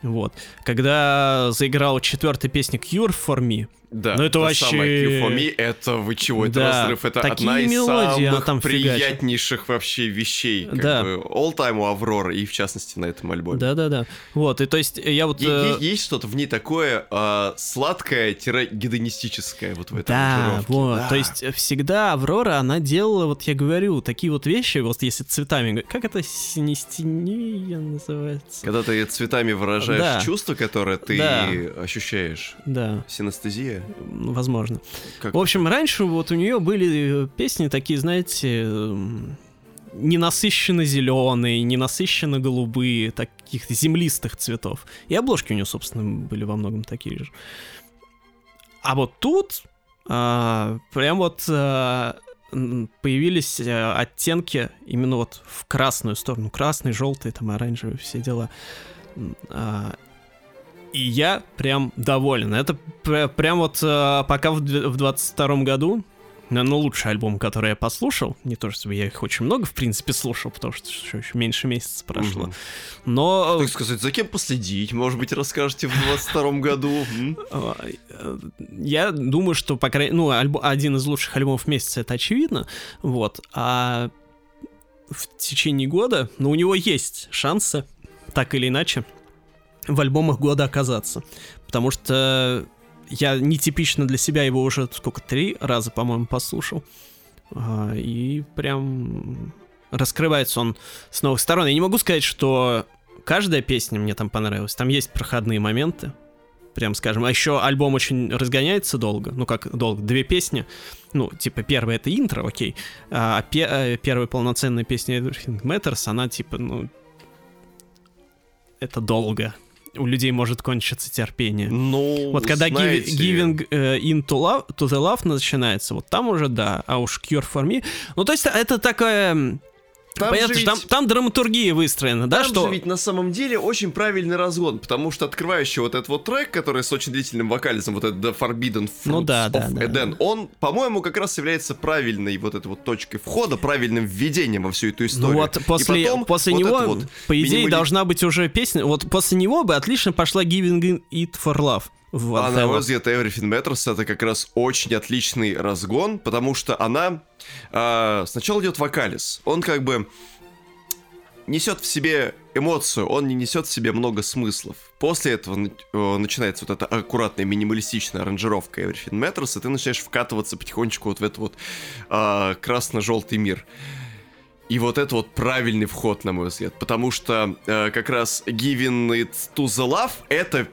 Вот. Когда заиграла четвертая песня Cure for Me, Да, Ну, это вообще- самая Q for me, это вы чего, это Да, разрыв, это такие одна из мелодии самых там фигачит. приятнейших вообще вещей, как Да. бы, all time у Авроры, и в частности на этом альбоме. Да-да-да. Вот, и то есть я вот... Е- э, Есть что-то в ней такое а, сладкое-гедонистическое вот в этой Да, вот, Да. то есть э, всегда Аврора, она делала, вот я говорю, такие вот вещи, вот если цветами, как это синестения называется? Когда ты цветами выражаешь Да. чувство, которое ты Да. ощущаешь. Да, Синестезия? Возможно. Как... В общем, раньше вот у нее были э, песни такие, знаете, эм, ненасыщенно зеленые, ненасыщенно голубые, таких землистых цветов. И обложки у нее, собственно, были во многом такие же. А вот тут а, прям вот а, появились а, оттенки именно вот в красную сторону. Красный, желтый, там оранжевый, все дела. А, и я прям доволен. Это пр- прям вот а, пока в дв- в 22 году, наверное, лучший альбом, который я послушал. Не то, чтобы я их очень много, в принципе, слушал, потому что еще, меньше месяца прошло. Мгм. Но Так сказать, за кем последить? Может быть, расскажете в 22 году? э, Я думаю, что, по крайней ну, альбо- один из лучших альбомов месяца, это очевидно, вот, а в течение года, ну, у него есть шансы, так или иначе, в альбомах года оказаться, потому что я нетипично для себя его уже, сколько, три раза, по-моему, послушал, А, и прям раскрывается он с новых сторон. Я не могу сказать, что каждая песня мне там понравилась, там есть проходные моменты, прям скажем. А еще альбом очень разгоняется долго. Ну, как долго? Две песни. Ну, типа, первая это интро, окей. А пе- э, первая полноценная песня Everything Matters, она типа, ну... Это долго. У людей может кончиться терпение. Ну, Вот когда знаете, Giving э, Into Love, to the Love начинается, вот там уже, да, а уж Cure for Me. Ну, то есть это такая... Там понятно, же что там, ведь- там драматургия выстроена, да, Там что... же ведь на самом деле очень правильный разгон, потому что открывающий вот этот вот трек, который с очень длительным вокализом, вот этот The Forbidden Fruits Ну да, да, of да, Eden, да. он, по-моему, как раз является правильной вот этой вот точкой входа, правильным введением во всю эту историю. Ну вот И после, потом после вот него, вот по идее, минимали- должна быть уже песня. Вот после него бы отлично пошла Giving It for Love. в А на мой взгляд, Everything Matters это как раз очень отличный разгон, потому что она а, сначала идет вокалис. Он как бы несет в себе эмоцию, он не несет в себе много смыслов. После этого э, начинается вот эта аккуратная минималистичная аранжировка Everything Matters, и ты начинаешь вкатываться потихонечку вот в этот вот а, красно-желтый мир. И вот это вот правильный вход, на мой взгляд, потому что э, как раз Giving It to the Love это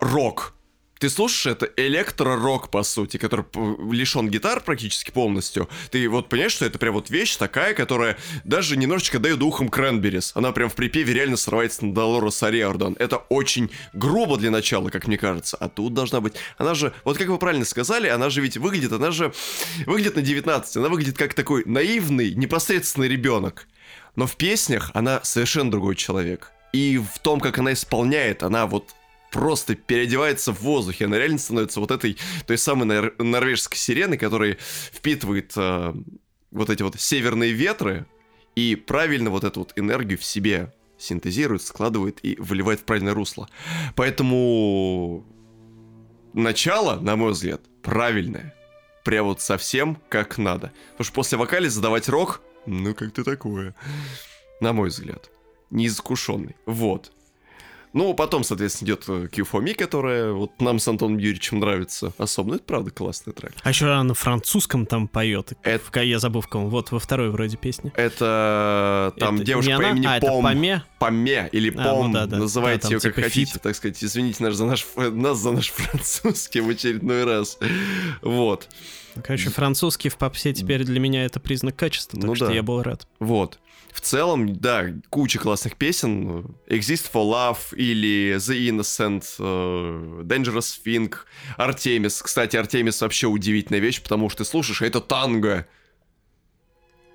рок. Ты слушаешь, это электро-рок, по сути, который лишен гитар практически полностью. Ты вот понимаешь, что это прям вот вещь такая, которая даже немножечко дает ухом Кренберис. Она прям в припеве реально срывается на Долорес Ариордан. Это очень грубо для начала, как мне кажется. А тут должна быть... Она же, вот как вы правильно сказали, она же ведь выглядит, она же выглядит на 19. Она выглядит как такой наивный, непосредственный ребенок. Но в песнях она совершенно другой человек. И в том, как она исполняет, она вот просто переодевается в воздухе. Она реально становится вот этой, той самой нор- норвежской сиреной, которая впитывает э, вот эти вот северные ветры и правильно вот эту вот энергию в себе синтезирует, складывает и выливает в правильное русло. Поэтому начало, на мой взгляд, правильное. Прям вот совсем как надо. Потому что после вокали задавать рок, ну как-то такое. На мой взгляд. Неискушенный. Вот. Ну, потом, соответственно, идет э, for Me, которая вот нам с Антоном Юрьевичем нравится особо. Ну, это правда классный трек. А еще она на французском там поет. Это- я забыл в ком. Вот во второй вроде песни. Это там Это девушка по она? имени а, это Пом. Паме? Поме или А, Пом, ну да, да. называйте Да, там ее как типа хотите, фит. так сказать. Извините нас за наш, э, нас за наш французский в очередной раз. Вот, Короче, французский в попсе теперь для меня это признак качества, так Ну что да. я был рад. вот. В целом, да, куча классных песен. Exist for Love или The Innocent, э, Dangerous Thing, Артемис. Кстати, Артемис вообще удивительная вещь, потому что ты слушаешь, это танго.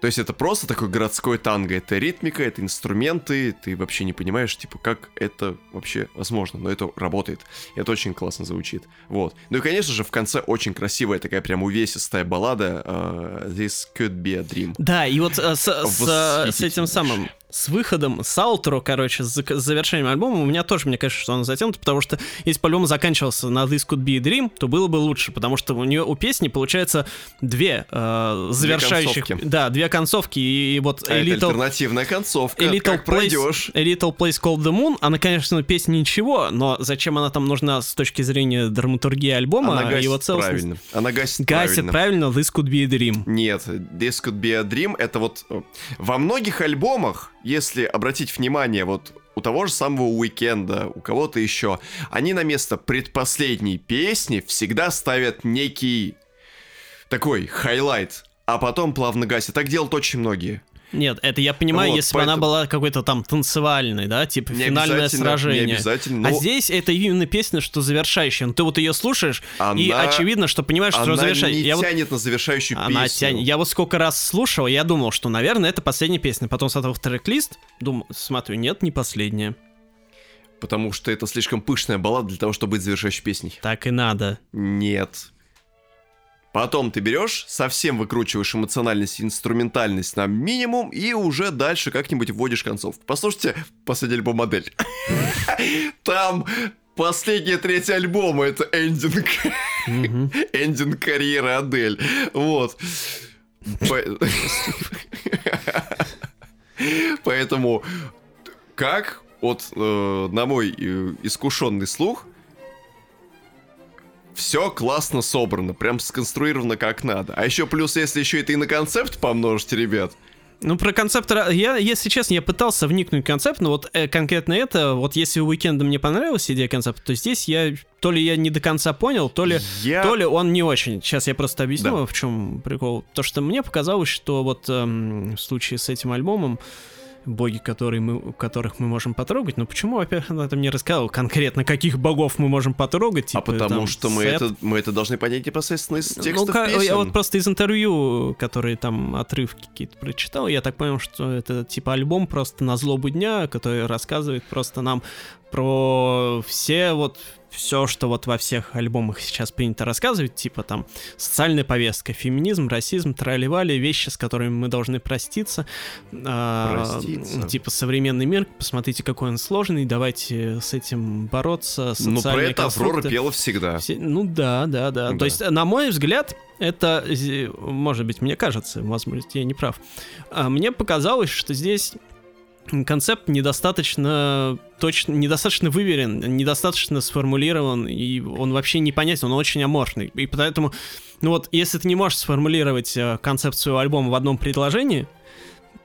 То есть это просто такой городской танго. Это ритмика, это инструменты. Ты вообще не понимаешь, типа, как это вообще возможно. Но это работает. И это очень классно звучит. Вот. Ну и, конечно же, в конце очень красивая такая прям увесистая баллада э, This Could Be a Dream. Да, и вот э, с, с, с Восхитительно этим самым, с выходом, с аутро, короче, с, завершением альбома, у меня тоже, мне кажется, что он затянут, потому что если бы альбом заканчивался на This Could Be a Dream, то было бы лучше, потому что у нее у песни получается две э, завершающих... концовки. да, две концовки, и, и вот А A это Little, альтернативная концовка. A Little как Place, пройдешь? A Little Place Called the Moon, она, конечно, песня ничего, но зачем она там нужна с точки зрения драматургии альбома Она и его гасит целостности? правильно. Она гасит, Гасит правильно. правильно This Could Be a Dream. Нет, This Could Be a Dream это вот во многих альбомах, если обратить внимание, вот у того же самого Weeknd а, у кого-то еще, они на место предпоследней песни всегда ставят некий такой highlight, а потом плавно гасят. Так делают очень многие. Нет, это я понимаю, Вот, если бы она поэтому- была какой-то там танцевальной, да, типа Не финальное сражение. не обязательно, А но- здесь это именно песня, что завершающая. Ну, ты вот ее слушаешь, и Она- очевидно, что понимаешь, что Она завершающая. не Я вот- тянет на завершающую Она песню. тянет. Я вот сколько раз слушал, я думал, что, наверное, это последняя песня. Потом смотрел в трек-лист, думал, смотрю, нет, не последняя. Потому что это слишком пышная баллада для того, чтобы быть завершающей песней. Так и надо. Нет. Потом ты берешь, совсем выкручиваешь эмоциональность и инструментальность на минимум, и уже дальше как-нибудь вводишь концовку. Послушайте последний альбом «Модель». Там последняя треть альбома — это эндинг. Эндинг карьеры Адель. Вот. По- Поэтому как, вот э, на мой э, искушенный слух, все классно собрано, прям сконструировано как надо. А еще плюс, если еще это и на концепт помножите, ребят, Ну, про концепт... Я, если честно, я пытался вникнуть в концепт, но вот э, конкретно это, вот если у Уикенда мне понравилась идея концепта, то здесь я... То ли я не до конца понял, то ли... я... То ли он не очень. Сейчас я просто объясню, Да. в чем прикол. То, что мне показалось, что вот эм, в случае с этим альбомом боги, которые мы, которых мы можем потрогать, ну почему, во-первых, она там не рассказала конкретно, каких богов мы можем потрогать, А типа, потому там, что мы Сет. это, мы это должны понять непосредственно из Ну, текстов ка- песен. я вот просто из интервью, которые там отрывки какие-то прочитал, я так понял, что это типа альбом просто на злобу дня, который рассказывает просто нам про все вот все, что вот во всех альбомах сейчас принято рассказывать, типа там социальная повестка, феминизм, расизм, тролливали, вещи, с которыми мы должны проститься. А, Проститься. типа современный мир, посмотрите, какой он сложный, давайте с этим бороться. Ну, про это Аврора пела всегда. Все- ну да, да, да, Да. То есть, на мой взгляд, это, может быть, мне кажется, возможно, я не прав. А Мне показалось, что здесь концепт недостаточно точно, недостаточно выверен, недостаточно сформулирован, и он вообще непонятен, он очень аморфный. И поэтому, ну вот, если ты не можешь сформулировать э, концепцию альбома в одном предложении,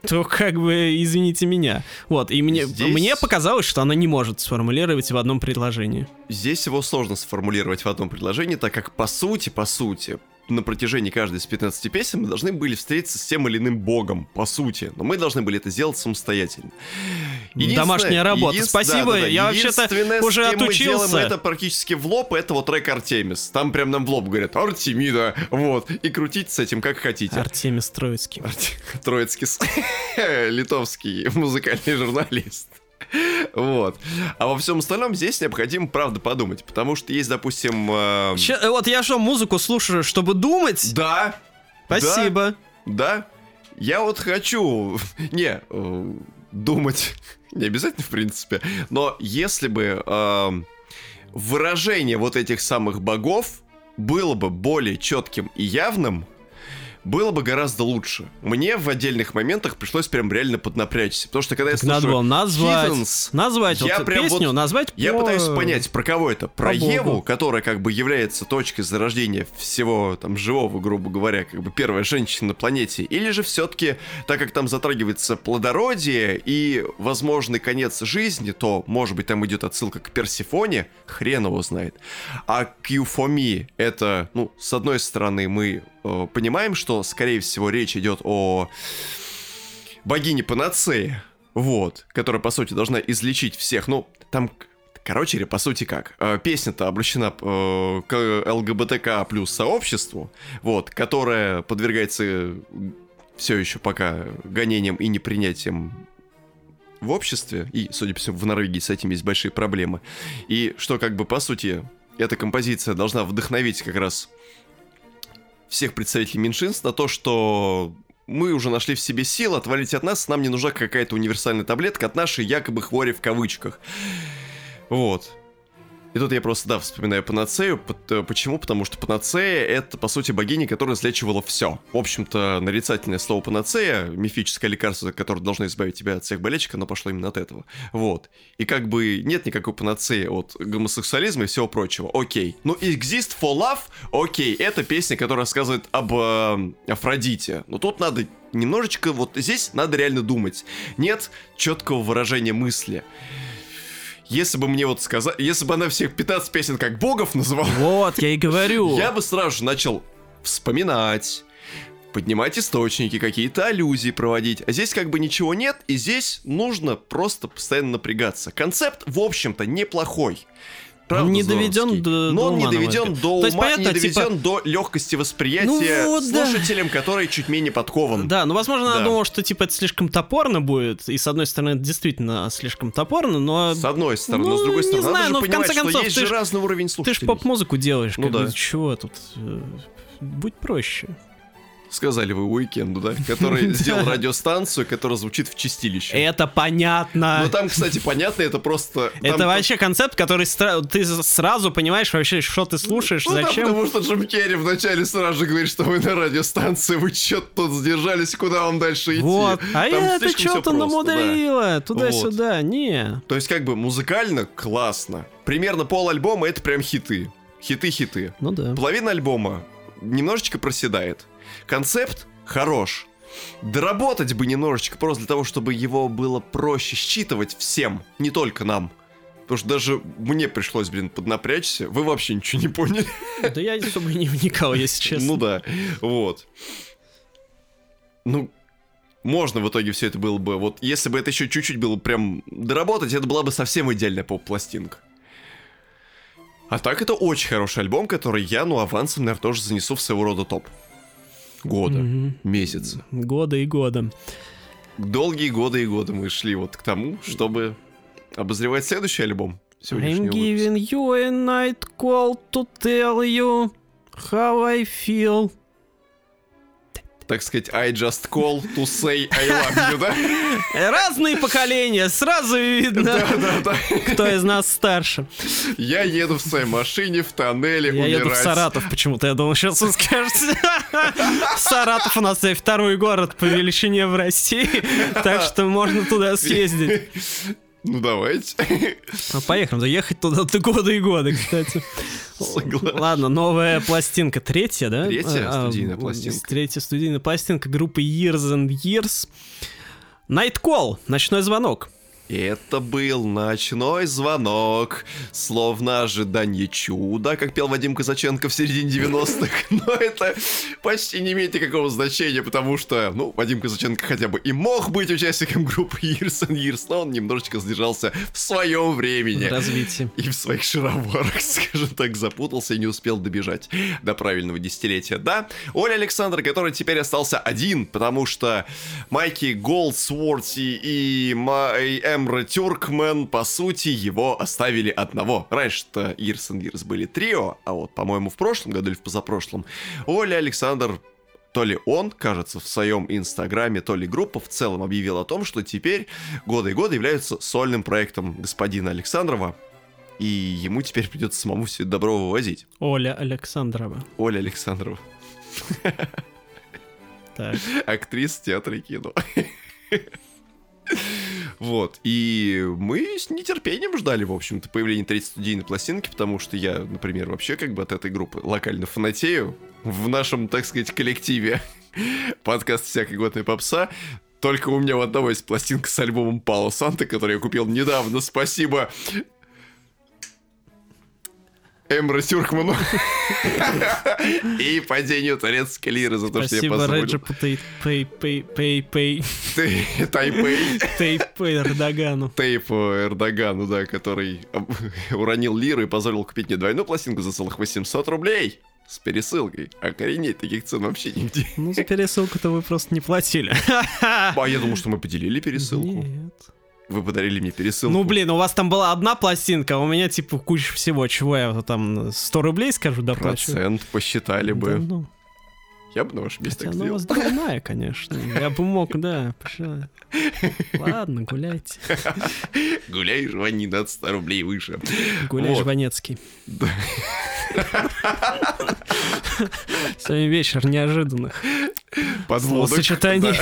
то как бы извините меня. Вот, и мне, Здесь- мне показалось, что она не может сформулировать в одном предложении. Здесь его сложно сформулировать в одном предложении, так как по сути, по сути, на протяжении каждой из 15 песен мы должны были встретиться с тем или иным богом, по сути. Но мы должны были это сделать самостоятельно. Домашняя работа. единственное- Спасибо, да-да-да, я вообще-то единственное, с уже кем Мы отучился. делаем это практически в лоб, это вот трек Артемис. Там прям нам в лоб говорят Артемида, вот. И крутить с этим как хотите. Артемис Троицкий. Арти- Троицкий, литовский музыкальный журналист. Вот. А во всем остальном здесь необходимо, правда, подумать. Потому что есть, допустим... э, Ща- вот я что, музыку слушаю, чтобы думать? Да. Спасибо. Да. Я вот хочу... Не, э, думать не обязательно, в принципе. Но если бы э, выражение вот этих самых богов было бы более четким и явным, было бы гораздо лучше. Мне в отдельных моментах пришлось прям реально поднапрячься. Потому что когда Так я надо слушаю было назвать, Heathens, назвать я вот прям песню, вот- назвать я пытаюсь понять, про кого это. Про про. Еву, которая как бы является точкой зарождения всего там живого, грубо говоря, как бы первая женщина на планете. Или же все-таки, так как там затрагивается плодородие и возможный конец жизни, то, может быть, там идет отсылка к Персифоне, хрен его знает. А к Юфомии это, ну, с одной стороны, мы э, понимаем, что, скорее всего, речь идет о богине Панацея, вот, которая, по сути, должна излечить всех. Ну, там, короче, по сути, как? Э, Песня-то обращена э, к ЛГБТК плюс сообществу, вот, которое подвергается все еще пока гонениям и непринятием в обществе, и, судя по всему, в Норвегии с этим есть большие проблемы. И что, как бы, по сути, эта композиция должна вдохновить как раз всех представителей меньшинств на то, что мы уже нашли в себе силы, отвалить от нас, нам не нужна какая-то универсальная таблетка от нашей якобы хвори в кавычках. Вот. И тут я просто, да, вспоминаю Панацею. Э, почему? Потому что Панацея — это, по сути, богиня, которая излечивала все. В общем-то, нарицательное слово Панацея, мифическое лекарство, которое должно избавить тебя от всех болячек, оно пошло именно от этого. Вот. И как бы нет никакой панацеи от гомосексуализма и всего прочего. Окей. Ну, Exist for Love, окей, это песня, которая рассказывает об э, Афродите. Но тут надо немножечко, вот здесь надо реально думать. Нет четкого выражения мысли если бы мне вот сказать, если бы она всех 15 песен как богов называла... Вот, я и говорю. Я бы сразу же начал вспоминать, поднимать источники, какие-то аллюзии проводить. А здесь как бы ничего нет, и здесь нужно просто постоянно напрягаться. Концепт, в общем-то, неплохой. Правда, не доведен до, Но он не доведен до ума, есть, понятно, не доведен типа... до легкости восприятия ну, вот, слушателям, да. который чуть менее подкован. Да, ну возможно, да. она думала, что типа это слишком топорно будет, и с одной стороны это действительно слишком топорно, но... С одной стороны, ну, но с другой стороны, не знаю, надо но же в конце концов, что есть же разный уровень слушателей. Ты же поп-музыку делаешь, ну, как да. бы, чего тут... Э, будь проще сказали вы уикенду, да, который сделал радиостанцию, которая звучит в чистилище. Это понятно. Ну там, кстати, понятно, это просто... Это вообще концепт, который ты сразу понимаешь вообще, что ты слушаешь, ну, зачем. потому что Джим Керри вначале сразу же говорит, что вы на радиостанции, вы что тут сдержались, куда вам дальше идти. Вот, а это что-то намудрила, туда-сюда, не. То есть как бы музыкально классно. Примерно пол альбома это прям хиты. Хиты-хиты. Ну да. Половина альбома немножечко проседает. Концепт хорош. Доработать бы немножечко просто для того, чтобы его было проще считывать всем, не только нам. Потому что даже мне пришлось, блин, поднапрячься. Вы вообще ничего не поняли. Да я особо не вникал, если честно. Ну да, вот. Ну, можно в итоге все это было бы... Вот если бы это еще чуть-чуть было прям доработать, это была бы совсем идеальная поп-пластинка. А так это очень хороший альбом, который я, ну, авансом, наверное, тоже занесу в своего рода топ года, угу. месяца. Года и года. Долгие годы и годы мы шли вот к тому, чтобы обозревать следующий альбом. I'm giving you a night call to tell you how I feel так сказать, I just call to say I love you, да? Разные поколения, сразу видно, да, да, да. кто из нас старше. Я еду в своей машине в тоннеле Я умирать. еду в Саратов почему-то, я думал, сейчас вы скажете. Саратов у нас второй город по величине в России, так что можно туда съездить. Ну давайте. Ну, поехали. Заехать туда до года и года, кстати. Согласен. Ладно, новая пластинка. Третья, да? Третья а, студийная пластинка. Третья студийная пластинка группы Years and Years. Night Call. Ночной звонок. Это был ночной звонок, словно ожидание чуда, как пел Вадим Казаченко в середине 90-х. Но это почти не имеет никакого значения, потому что, ну, Вадим Казаченко хотя бы и мог быть участником группы Years and Years, но он немножечко задержался в своем времени. В развитии. И в своих шароварах, скажем так, запутался и не успел добежать до правильного десятилетия. Да, Оля Александр, который теперь остался один, потому что Майки Голдсворти и Май Эмра Тюркмен, по сути, его оставили одного. Раньше-то Years and Years были трио, а вот, по-моему, в прошлом году или в позапрошлом Оля Александр то ли он, кажется, в своем инстаграме, то ли группа в целом объявил о том, что теперь годы и годы являются сольным проектом господина Александрова, и ему теперь придется самому все это добро вывозить. Оля Александрова. Оля Александрова. Актриса театра и кино. Вот. И мы с нетерпением ждали, в общем-то, появления третьей студийной пластинки, потому что я, например, вообще как бы от этой группы локально фанатею в нашем, так сказать, коллективе подкаст «Всякой годной попса». Только у меня в одного есть пластинка с альбомом Пало Санта, который я купил недавно. Спасибо Эмра Тюркману и падению турецкой лиры за то, что я позволил. Спасибо Реджепу Тайпей. Тейпу Эрдогану. Тейпу Эрдогану, да, который уронил лиру и позволил купить мне двойную пластинку за целых 800 рублей с пересылкой. Охренеть, таких цен вообще нигде. Ну, за пересылку-то вы просто не платили. А я думал, что мы поделили пересылку. Нет. Вы подарили мне пересылку. Ну, блин, у вас там была одна пластинка, а у меня, типа, куча всего. Чего я там 100 рублей, скажу, доплачиваю? Процент посчитали бы. Да, ну. Я бы на вашем месте Хотя так сделал. вас двойная, конечно. Я бы мог, да. пошла. Ладно, гуляйте. Гуляй, жвани, над 100 рублей выше. Гуляй, Вот. Жванецкий. Сегодня вечер неожиданных Подводок. словосочетаний.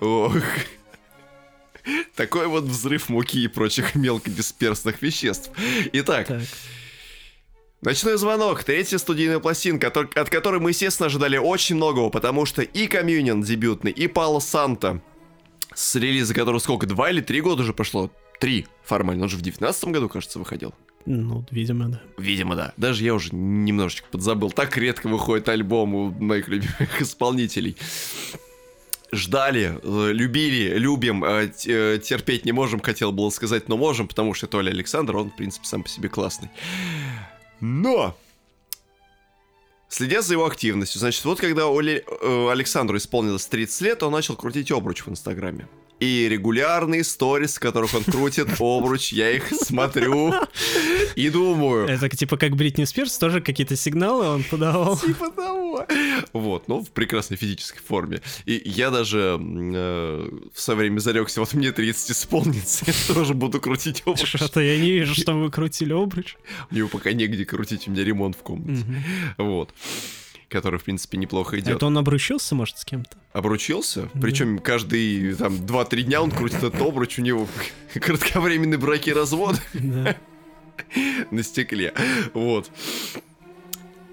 Ох. Такой вот взрыв муки и прочих мелкодисперсных веществ. Итак, Так. Ночной звонок, третья студийная пластинка, от от которой мы, естественно, ожидали очень многого, потому что и Комьюнион дебютный, и Пало Санта, с релиза которого сколько, два или три года уже прошло? Три, формально, он же в девятнадцатом году, кажется, выходил. Ну, видимо, да. Видимо, да. Даже я уже немножечко подзабыл. Так редко выходит альбом у моих любимых исполнителей. Ждали, э, любили, любим, э, э, терпеть не можем, хотел было сказать, но можем, потому что Толя Александр, он, в принципе, сам по себе классный. Но! Следя за его активностью, значит, вот когда Оле- Александру исполнилось 30 лет, он начал крутить обруч в Инстаграме. И регулярные сторис, в которых он крутит обруч, я их смотрю и думаю, Это типа как Бритни Спирс, тоже какие-то сигналы он подавал. Типа того. Вот, ну, в прекрасной физической форме. И я даже э, в свое время зарекся, вот мне 30 исполнится, я тоже буду крутить обруч. Что-то я не вижу, что вы крутили обруч. Мне пока негде крутить, у меня ремонт в комнате. Вот. Который, в принципе, неплохо идет. Это он обручился, может, с кем-то? Обручился, причем каждый там 2-3 дня он крутит этот обруч, у него кратковременный брак и развод. Да. на стекле. Вот.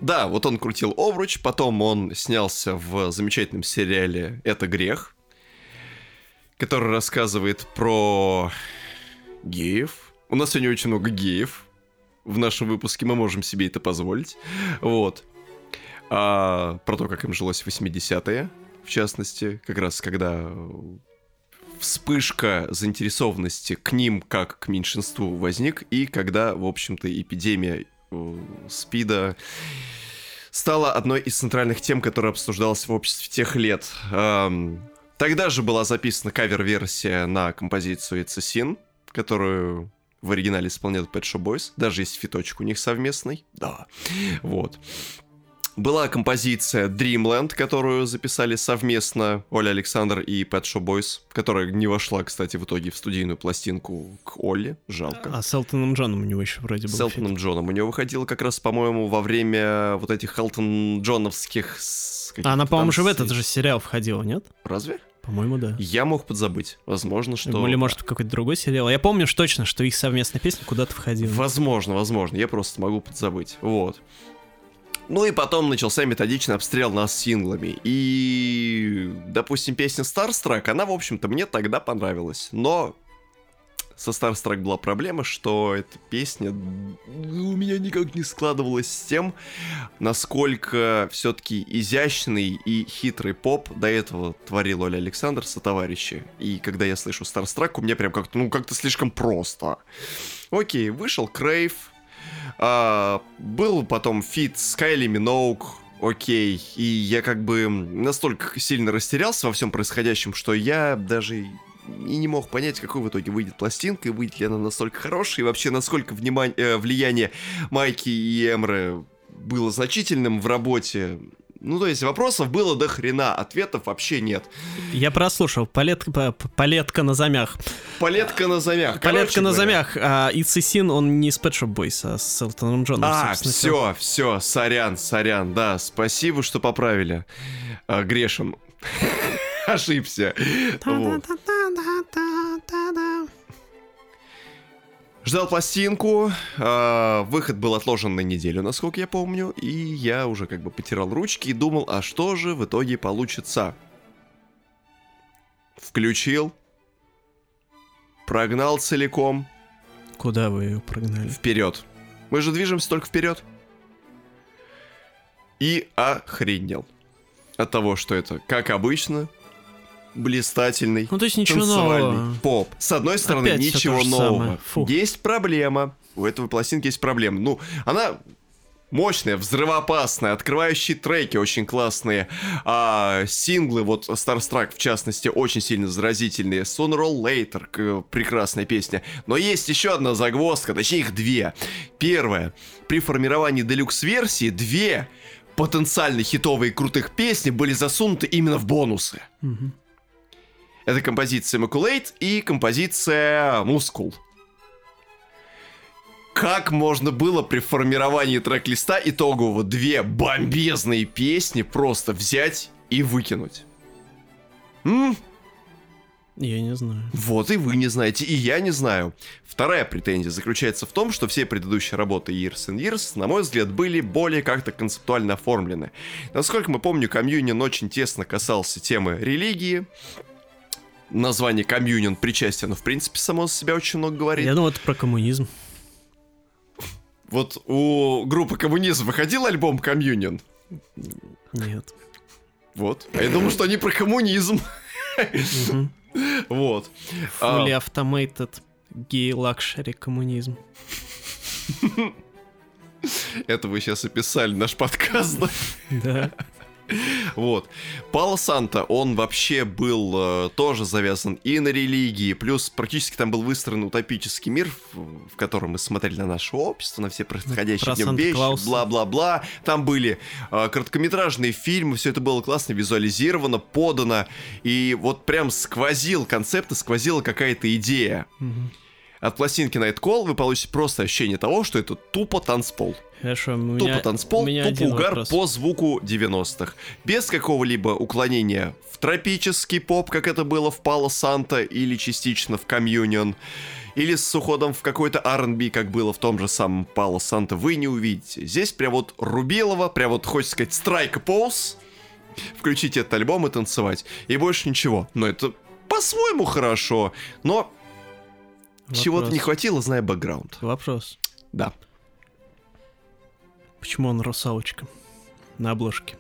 Да, вот он крутил обруч, потом он снялся в замечательном сериале «Это грех», который рассказывает про геев. У нас сегодня очень много геев в нашем выпуске, мы можем себе это позволить. Вот. А, про то, как им жилось в 80-е, в частности, как раз когда вспышка заинтересованности к ним как к меньшинству возник, и когда, в общем-то, эпидемия э, СПИДа стала одной из центральных тем, которая обсуждалась в обществе тех лет. Тогда же была записана кавер-версия на композицию It's a Sin, которую в оригинале исполняют Pet Shop Boys. Даже есть фиточек у них совместный. Да. Вот. Была композиция Dreamland, которую записали совместно Оля Александр и Pet Shop Boys, которая не вошла, кстати, в итоге в студийную пластинку к Оле. Жалко. А с Элтоном Джоном у него еще вроде был С Элтоном Джоном. У него выходила как раз, по-моему, во время вот этих Элтон Джоновских... А она, по-моему, же в этот же сериал входила, нет? Разве? По-моему, да. Я мог подзабыть. Возможно, что... Или, может, какой-то другой сериал. Я помню точно, что их совместная песня куда-то входила. Возможно, возможно. Я просто могу подзабыть. Вот. Ну и потом начался методичный обстрел нас синглами. И, допустим, песня Starstruck, она, в общем-то, мне тогда понравилась. Но со Starstruck была проблема, что эта песня у меня никак не складывалась с тем, насколько все-таки изящный и хитрый поп до этого творил Олли Александр со товарищи. И когда я слышу Starstruck, у меня прям как-то, ну, как-то слишком просто. Окей, вышел Crave, а, был потом feat с Кайли Миноуг, окей, и я как бы настолько сильно растерялся во всем происходящем, что я даже и не мог понять, какой в итоге выйдет пластинка, и выйдет ли она настолько хорошая, и вообще насколько внимание, э, влияние Майки и Эмры было значительным в работе. Ну, то есть вопросов было до хрена, ответов вообще нет. Я прослушал. Палетка, палетка на замях. Палетка на замях. Палетка Короче на говоря, замях. А Ицисин, он не с Pet Shop Boys, а с Элтоном Джоном. А, все, все, сорян, сорян, да, спасибо, что поправили. А, грешен. Ошибся. Вот. Ждал пластинку, а, выход был отложен на неделю, насколько я помню, и я уже как бы потирал ручки и думал, а что же в итоге получится? Включил, прогнал целиком, Куда вы ее прогнали? вперед. Мы же движемся только вперед. И охренел. От того, что это, как обычно, блистательный, Ну, то есть ничего танцевальный нового. поп. С одной стороны, Опять ничего нового. Есть проблема. У этого пластинки есть проблема. Ну, она мощная, взрывоопасная, открывающие треки очень классные, а синглы, вот Starstruck в частности, очень сильно заразительные. Sooner or Later, прекрасная песня. Но есть еще одна загвоздка, точнее их две. Первая, при формировании делюкс-версии две потенциально хитовые крутых песни были засунуты именно в бонусы. Мгм. Это композиция Immaculate и композиция Muscle. Как можно было при формировании трек-листа итогового две бомбезные песни просто взять и выкинуть? М? Я не знаю. Вот и вы не знаете, и я не знаю. Вторая претензия заключается в том, что все предыдущие работы Years and Years, на мой взгляд, были более как-то концептуально оформлены. Насколько мы помню, Комьюнион очень тесно касался темы религии. Название Комьюнион причастие, оно в принципе само за себя очень много говорит. Я думал, это про коммунизм. Вот у группы Коммунизм выходил альбом Комьюнион? Нет. Вот. А я думаю, что они про коммунизм. Вот. А, Fully automated gay luxury коммунизм. Это вы сейчас описали наш подкаст, да? Да. Вот. Пало Санта, он вообще был э, тоже завязан и на религии, плюс практически там был выстроен утопический мир, в, в котором мы смотрели на наше общество, на все происходящие Про в нем вещи, бла-бла-бла. Там были э, короткометражные фильмы, все это было классно визуализировано, подано, и вот прям сквозил концепт, и сквозила какая-то идея. Мгм. От пластинки Night Call вы получите просто ощущение того, что это тупо танцпол. Хорошо, у меня, Тупо танцпол, у меня тупо угар вопрос. по звуку 90-х. Без какого-либо уклонения в тропический поп, как это было в Пало Санта или частично в Комьюнион. Или с уходом в какой-то R&B, как было в том же самом Пало Санта, вы не увидите. Здесь прям вот Рубилова, прям вот, хочется сказать, страйк поуз. Включить этот альбом и танцевать. И больше ничего. Но это по-своему хорошо. Но чего-то не хватило, зная бэкграунд. Вопрос. Да. Почему он русалочка? На обложке.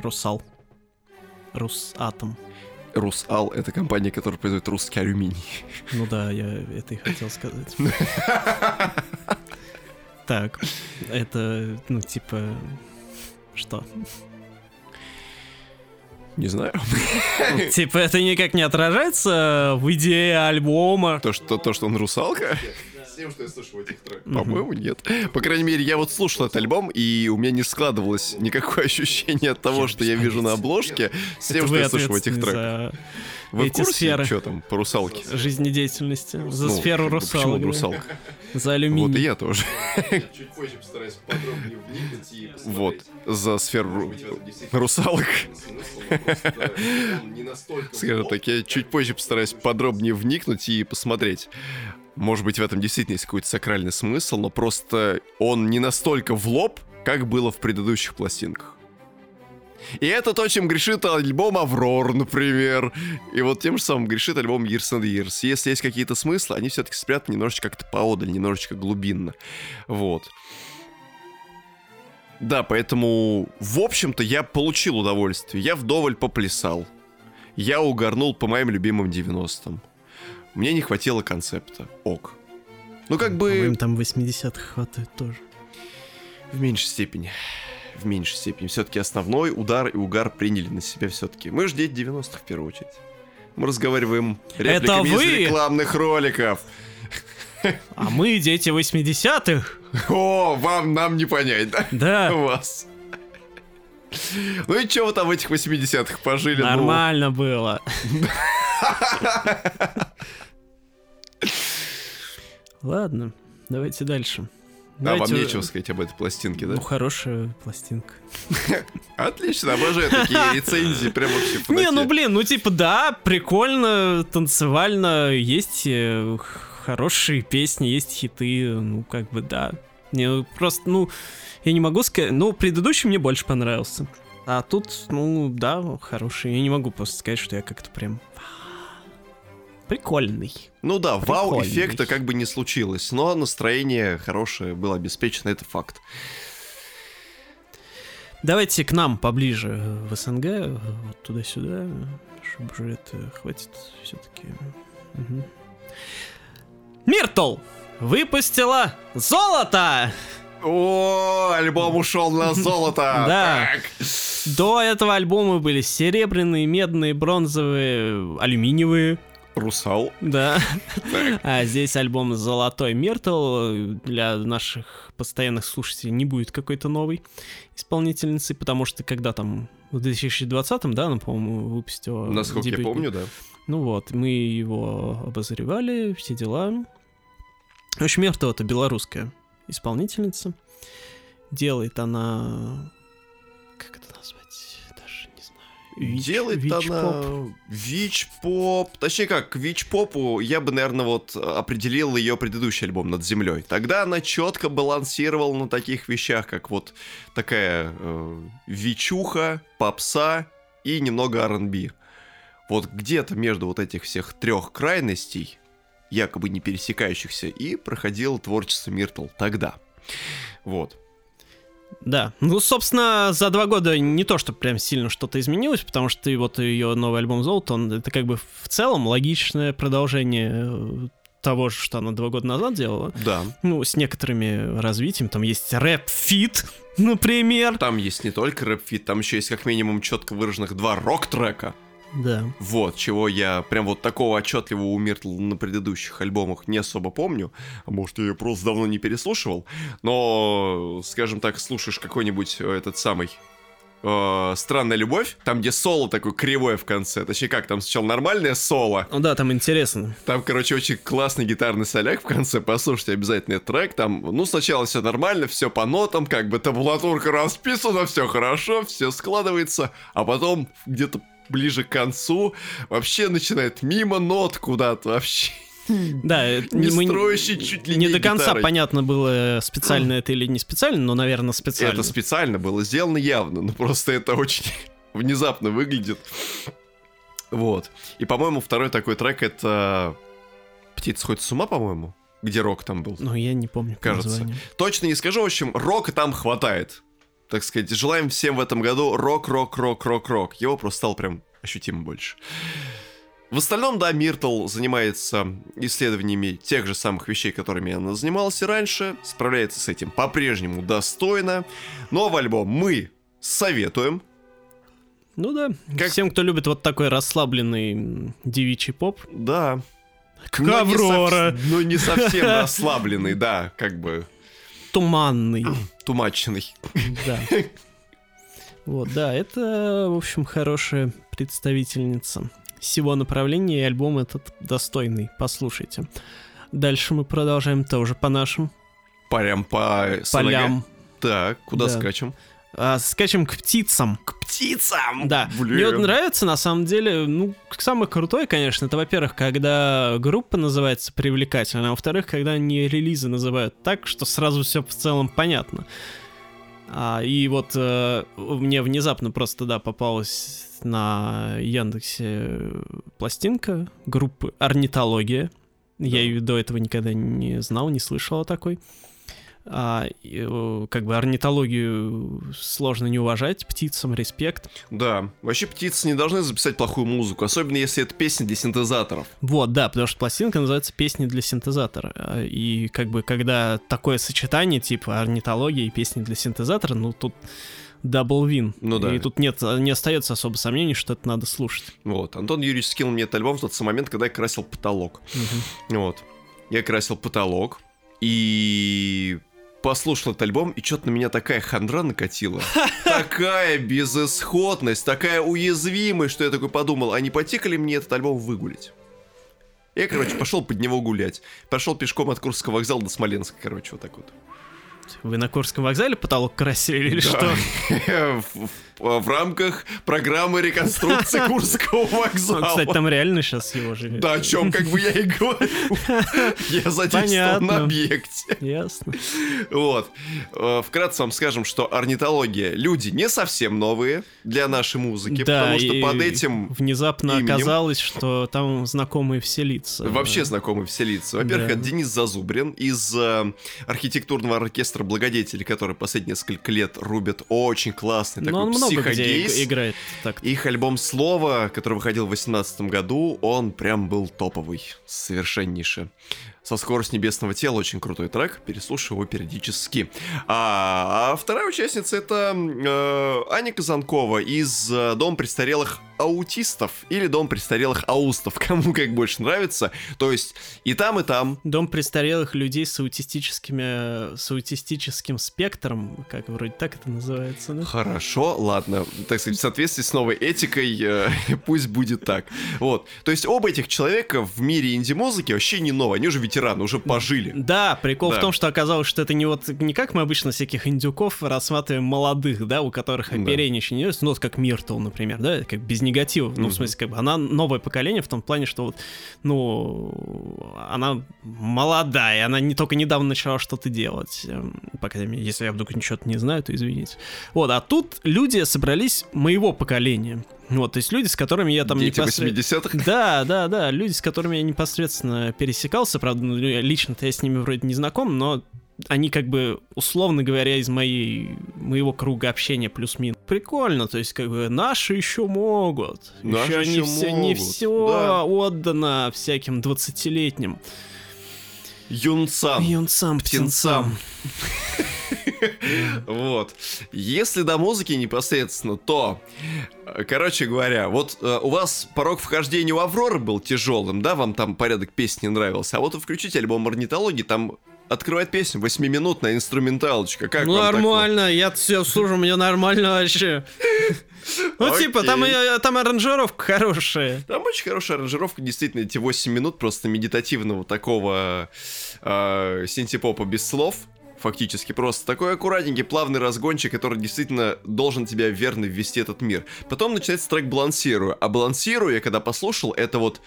Русал. Русатом. Русал — это компания, которая производит русский алюминий. Ну да, я это и хотел сказать. Так, это, ну, типа, что? Не знаю. Типа, это никак не отражается в идее альбома. То, что, то, что он русалка? С тем, что я слушал этих треках. По-моему, нет. По крайней мере, я вот слушал этот альбом, и у меня не складывалось никакое ощущение от того, что я вижу на обложке, с тем, что вы я слушал в этих треках. Вы в курсе, сферы. что там по русалке? за жизнедеятельности, за Ну, сферу Почему русалок, да. русалка? за Вот и алюминий. я тоже. Чуть позже постараюсь подробнее вникнуть и Вот, за сферу в русалок. Скажем так, я чуть позже постараюсь подробнее вникнуть и посмотреть. Может быть, в этом действительно есть какой-то сакральный смысл, но просто он не настолько в лоб, как было в предыдущих пластинках. И это то, чем грешит альбом Аврор, например. И вот тем же самым грешит альбом Years and Years. Если есть какие-то смыслы, они все-таки спрятаны немножечко как-то поодаль, немножечко глубинно. Вот. Да, поэтому, в общем-то, я получил удовольствие. Я вдоволь поплясал. Я угорнул по моим любимым 90-м. Мне не хватило концепта. Ок. Ну, как бы... Им там 80-х хватает тоже. В меньшей степени. В меньшей степени. Все-таки основной удар и угар приняли на себя все-таки. Мы же дети 90-х в первую очередь. Мы разговариваем репликами вы? из рекламных роликов. А мы дети 80-х. О, вам нам не понять, да? Да, Вас. Ну и чего вы там в этих 80-х пожили? ну? нормально было. Ладно, давайте дальше. А вам нечего сказать об этой пластинке, да? Ну, хорошая пластинка. Отлично, обожаю такие рецензии, прям вообще Не, ну блин, ну типа да, прикольно, танцевально, есть э, хорошие песни, есть хиты, ну как бы да. Не, ну, просто, ну, я не могу сказать, ну, предыдущий мне больше понравился. А тут, ну, да, хороший. Я не могу просто сказать, что я как-то прям прикольный. Ну да, вау-эффекта как бы не случилось, но настроение хорошее было обеспечено, это факт. Давайте к нам поближе в СНГ, вот туда-сюда, чтобы же это хватит все-таки. Миртл выпустила золото! О, альбом ушел на золото! Да. До этого альбома были серебряные, медные, бронзовые, алюминиевые. Русал. Да. А здесь альбом «Золотой Миртл». Для наших постоянных слушателей не будет какой-то новой исполнительницы, потому что когда там в 2020-м, да, она, по-моему, выпустила... Насколько я помню, да. Ну вот, мы его обозревали, все дела. В общем, это белорусская исполнительница. Делает она... Как это назвать? Даже не знаю. Вич- Делает вич-поп. она вич-поп. Точнее как, к вич-попу я бы, наверное, вот определил ее предыдущий альбом «Над землей». Тогда она четко балансировала на таких вещах, как вот такая э, вичуха, попса и немного R&B. Вот где-то между вот этих всех трех крайностей, якобы не пересекающихся, и проходило творчество Миртл тогда. Вот. Да, ну, собственно, за два года не то, что прям сильно что-то изменилось, потому что вот ее новый альбом «Золото», он это как бы в целом логичное продолжение э, того же, что она два года назад делала. Да. Ну, с некоторыми развитием. Там есть рэп- feat, например. Там есть не только рэп- feat, там еще есть как минимум четко выраженных два рок-трека. Да. Вот, чего я прям вот такого отчетливого у Миртл на предыдущих альбомах не особо помню. Может, я ее просто давно не переслушивал. Но, скажем так, слушаешь какой-нибудь э, этот самый э, «Странная любовь», там, где соло такое кривое в конце. Точнее, как, там сначала нормальное соло, Ну да, там интересно. там, короче, очень классный гитарный соляк в конце. Послушайте обязательно этот трек. Там, ну, сначала все нормально, все по нотам, как бы табулатурка расписана, все хорошо, все складывается. А потом где-то ближе к концу вообще начинает мимо нот куда-то вообще. Да, э, Не мы строящий чуть ли не не до конца гитарой. понятно было, специально это или не специально, но, наверное, специально. Это специально было сделано явно, но просто это очень внезапно выглядит. Вот. И, по-моему, второй такой трек это «Птица сходит с ума», по-моему, где рок там был. Ну, я не помню по Кажется. названию. Точно не скажу, в общем, рока там хватает. Так сказать, желаем всем в этом году рок, рок, рок, рок, рок. Его просто стало прям ощутимо больше. В остальном, да, Миртл занимается исследованиями тех же самых вещей, которыми она занималась и раньше, справляется с этим по-прежнему достойно. Новый альбом мы советуем. Ну да, Как- всем, кто любит вот такой расслабленный девичий поп. Да. Как Но не Аврора. сов- Но не совсем расслабленный, да, как бы Туманный. тумаченный. Да. Вот, да, это, в общем, хорошая представительница всего направления, и альбом этот достойный, послушайте. Дальше мы продолжаем тоже по нашим Прям по СНГ. полям. Так, куда Да. скачем? А, скачем к птицам. К птицам! Да, Блин. мне вот нравится, на самом деле, ну, самое крутое, конечно, это, во-первых, когда группа называется привлекательно, а во-вторых, когда они релизы называют так, что сразу все в целом понятно. А, и вот э, мне внезапно просто, да, попалась на Яндексе пластинка группы «Орнитология». Я ее до этого никогда не знал, не слышал о такой. А, э, как бы орнитологию сложно не уважать, птицам респект. Да, вообще птицы не должны записать плохую музыку, особенно если это песня для синтезаторов. Вот, да, потому что пластинка называется «Песни для синтезатора». А, И как бы когда такое сочетание, типа орнитология и песни для синтезатора, ну тут double win. Ну да. И тут нет, не остается особо сомнений, что это надо слушать. Вот, Антон Юрьевич скинул мне этот альбом в тот самый момент, когда я красил потолок. Вот. Я красил потолок и послушал этот альбом, и что-то на меня такая хандра накатила. Такая безысходность, такая уязвимость, что я такой подумал, а не пойти ли мне этот альбом выгулить? Я, короче, пошел под него гулять. Прошел пешком от Курского вокзала до Смоленска, короче, вот так вот. Вы на Курском вокзале потолок красили или Да. что? В, рамках программы реконструкции Курского Ну, вокзала. кстати, там реально сейчас его же... Да, о чем, как бы я и говорю. Я задействован на объекте. Ясно. Вот. Э, Вкратце вам скажем, что орнитология люди не совсем новые для нашей музыки, Да, потому что под этим Внезапно именем- оказалось, что там знакомые все лица. вообще знакомы все лица. Во-первых, Да. это Денис Зазубрин из э, архитектурного оркестра «Благодетели», который последние несколько лет рубит очень классный Ну, такой он много много где играет так. Их альбом «Слово», который выходил в 2018 году, он прям был топовый, совершеннейший. Со скоростью небесного тела очень крутой трек, переслушиваю его периодически. А, а вторая участница это э, Аня Казанкова из э, Дом престарелых аутистов или Дом престарелых аустов, кому как больше нравится. То есть и там, и там Дом престарелых людей с аутистическими, с аутистическим спектром, как вроде так это называется, да? Хорошо, ладно, так сказать, в соответствии с новой этикой, э, пусть будет так. Вот, то есть оба этих человека в мире инди-музыки вообще не новые, они уже ветераны, уже пожили. Да, прикол Да. в том, что оказалось, что это не вот не как мы обычно всяких индюков рассматриваем молодых, да, у которых Да. оперение еще не есть, ну вот как Миртл, например, да, как без негатива, ну Мгм. в смысле как бы она новое поколение в том плане, что вот, ну, она молодая, она не только недавно начала что-то делать, эм, по крайней мере, если я вдруг ничего не знаю, то извините. Вот, а тут люди собрались моего поколения, вот, то есть люди, с которыми я там Дети непосред- 80-х. да, да, да, люди, с которыми я непосредственно пересекался, правда, ну, лично-то я с ними вроде не знаком, но они как бы, условно говоря, из моей, моего круга общения плюс-минус. Прикольно, то есть как бы наши еще могут. Наши еще не еще все, не все да. отдано всяким 20-летним Юнцам. юнцам, птенцам. Вот. Если до музыки непосредственно, то, короче говоря, вот э, у вас порог вхождения у Авроры был тяжелым, да, вам там порядок песни нравился, а вот вы включите альбом орнитологии, там открывает песню, восьмиминутная инструменталочка. Как Ну, такое? нормально, я все слушаю, мне нормально вообще. Ну, типа, там, и- там аранжировка хорошая. Там очень хорошая аранжировка, действительно, эти 8 минут просто медитативного такого э, синтепопа без слов. Фактически просто такой аккуратненький, плавный разгончик, который действительно должен тебя верно ввести этот мир. Потом начинается трек «Балансирую». А «Балансирую» я когда послушал, это вот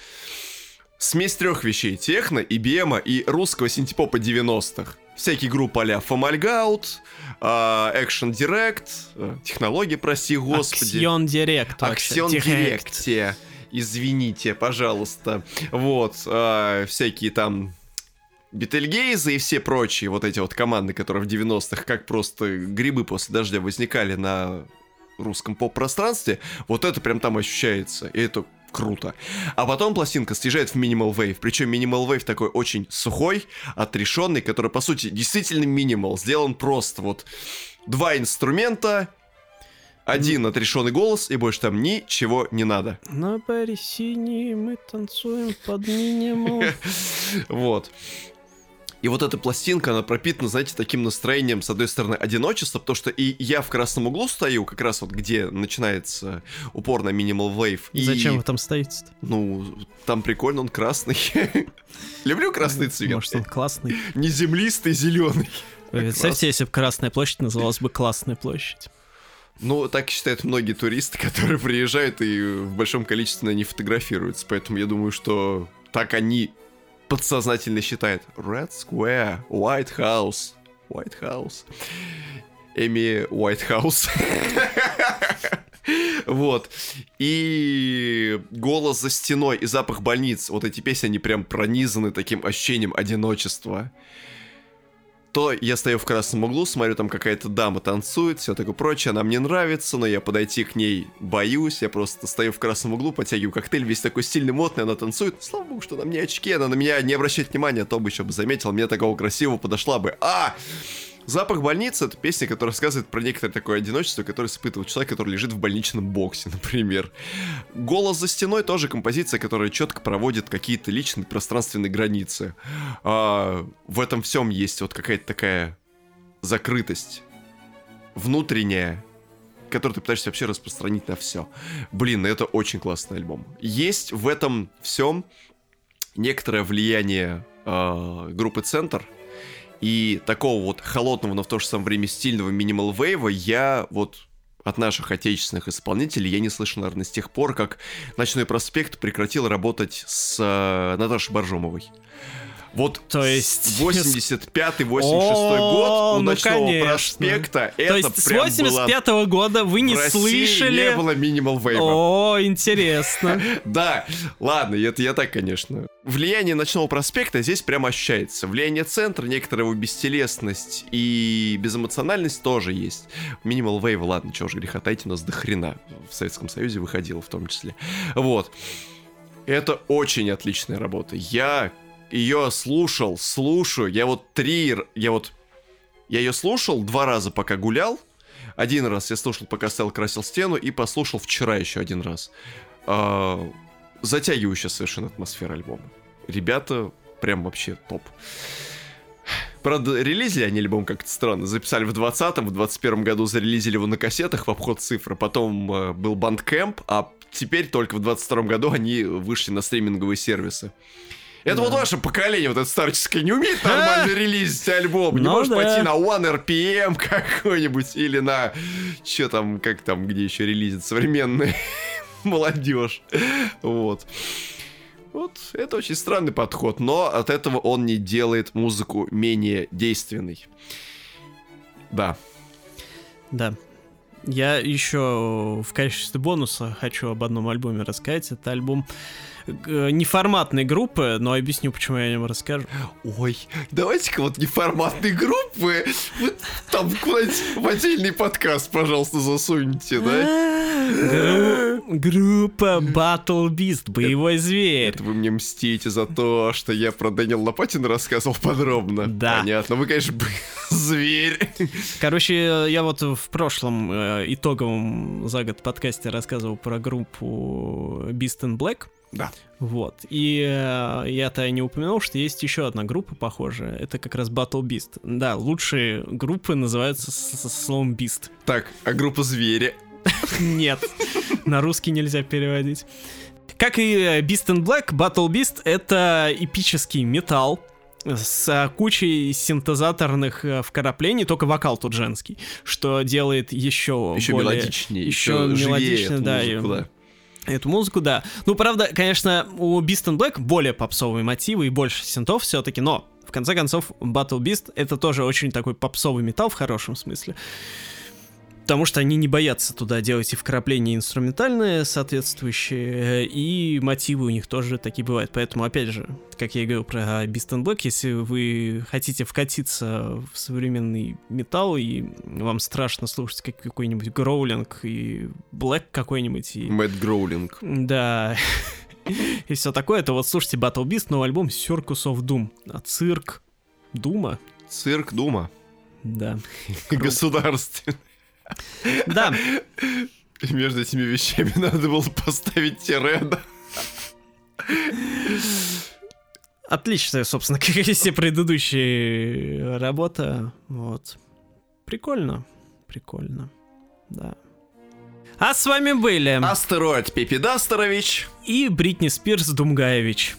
смесь трех вещей. Техно, IBM и русского синтепопа 90-х. Всякие группы а-ля Фомальгаут, Action Direct, э, технологии, прости господи. Аксион Директ. Аксион Директ. Извините, пожалуйста. Вот, а, всякие там Бетельгейзы и все прочие вот эти вот команды, которые в 90-х как просто грибы после дождя возникали на русском поп-пространстве, вот это прям там ощущается, и это круто. А потом пластинка съезжает в Minimal Wave, причем Minimal Wave такой очень сухой, отрешенный, который, по сути, действительно минимал, сделан просто вот два инструмента, один отрешенный голос, и больше там ничего не надо. На баре синий мы танцуем под минимум. Вот. И вот эта пластинка, она пропитана, знаете, таким настроением, с одной стороны, одиночества, потому что и я в красном углу стою, как раз вот где начинается упор на Minimal Wave. И, Зачем вы там стоите-то? Ну, там прикольно, он красный. Люблю красный цвет. Может, он классный. Не землистый, зеленый. Вы Представьте, если бы Красная площадь называлась бы Классная площадь. Ну, так считают многие туристы, которые приезжают и в большом количестве на ней фотографируются. Поэтому я думаю, что так они подсознательно считают. Red Square, White House, White House. Эми House. Вот. И голос за стеной и запах больниц. Вот эти песни, они прям пронизаны таким ощущением одиночества то я стою в красном углу, смотрю, там какая-то дама танцует, все такое прочее, она мне нравится, но я подойти к ней боюсь, я просто стою в красном углу, подтягиваю коктейль, весь такой стильный, модный, она танцует, слава богу, что на мне очки, она на меня не обращает внимания, а то бы еще бы заметил, мне такого красивого подошла бы. А! Запах больницы — это песня, которая рассказывает про некоторое такое одиночество, которое испытывает человек, который лежит в больничном боксе, например. Голос за стеной тоже композиция, которая четко проводит какие-то личные пространственные границы. А, в этом всем есть вот какая-то такая закрытость внутренняя, которую ты пытаешься вообще распространить на все. Блин, ну это очень классный альбом. Есть в этом всем некоторое влияние э, группы Центр, и такого вот холодного, но в то же самое время стильного минимал вейва я вот от наших отечественных исполнителей я не слышал, наверное, с тех пор, как «Ночной проспект» прекратил работать с э, Наташей Боржомовой. Вот То есть- 85-86 О, год у ну, «Ночного конечно. проспекта» То это есть с прям 85 года вы не в слышали... не было минимал вейва. О, интересно. Да, ладно, это я так, конечно, влияние ночного проспекта здесь прямо ощущается. Влияние центра, некоторая его бестелесность и безэмоциональность тоже есть. Minimal Wave, ладно, чего же греха таить, у нас до хрена в Советском Союзе выходило в том числе. Вот. Это очень отличная работа. Я ее слушал, слушаю. Я вот три... Я вот... Я ее слушал два раза, пока гулял. Один раз я слушал, пока стоял, красил стену, и послушал вчера еще один раз. А, затягивающая совершенно атмосфера альбома. Ребята прям вообще топ. Правда, релизили они альбом как-то странно. Записали в 20-м, в 21 году зарелизили его на кассетах в обход цифры. Потом э, был Bandcamp, а теперь только в 22 году они вышли на стриминговые сервисы. Это вот ваше поколение, вот это старческое, не умеет нормально релизить альбом. Не Ну может да. пойти на One RPM какой-нибудь или на... Че там, как там, где еще релизит современная молодежь. Вот. Вот, это очень странный подход, но от этого он не делает музыку менее действенной. Да. Да. Я еще в качестве бонуса хочу об одном альбоме рассказать. Это альбом неформатной группы, но объясню, почему я о нем расскажу. Ой, давайте-ка вот неформатные группы там куда-нибудь в отдельный подкаст, пожалуйста, засуньте, да? Гру- Группа Battle Beast, боевой зверь. Это вы мне мстите за то, что я про Дэниел Лопатина рассказывал подробно. Да. Понятно, вы, конечно, зверь. Короче, я вот в прошлом э, итоговом за год подкасте рассказывал про группу Beast and Black. Да. Вот. И э, я-то не упомянул, что есть еще одна группа похожая. Это как раз Battle Beast. Да, лучшие группы называются со словом Beast. Так, а группа звери? Нет, на русский нельзя переводить. Как и э, Beast and Black, Battle Beast — это эпический металл с э, кучей синтезаторных э, вкраплений, только вокал тут женский, что делает еще, Еще более... мелодичнее, еще еще эту да, музыку, да. Эту музыку, да. Ну, правда, конечно, у Beast and Black более попсовые мотивы и больше синтов все-таки, но в конце концов Battle Beast это тоже очень такой попсовый металл в хорошем смысле. Потому что они не боятся туда делать и вкрапления инструментальные соответствующие, и мотивы у них тоже такие бывают. Поэтому, опять же, как я и говорил про Beast in Black, если вы хотите вкатиться в современный металл, и вам страшно слушать как какой-нибудь гроулинг и блэк какой-нибудь, и Мэтт Гроулинг. да. И все такое, то вот слушайте Battle Beast, новый альбом Circus of Doom. А цирк Дума? Цирк Дума. Да. Государственный. Да, И между этими вещами надо было поставить тире, отличная, собственно, как и все предыдущие работа. Вот. Прикольно. Прикольно. Да. А с вами были Астероид Пепидастерович. и Бритни Спирс Думгаевич.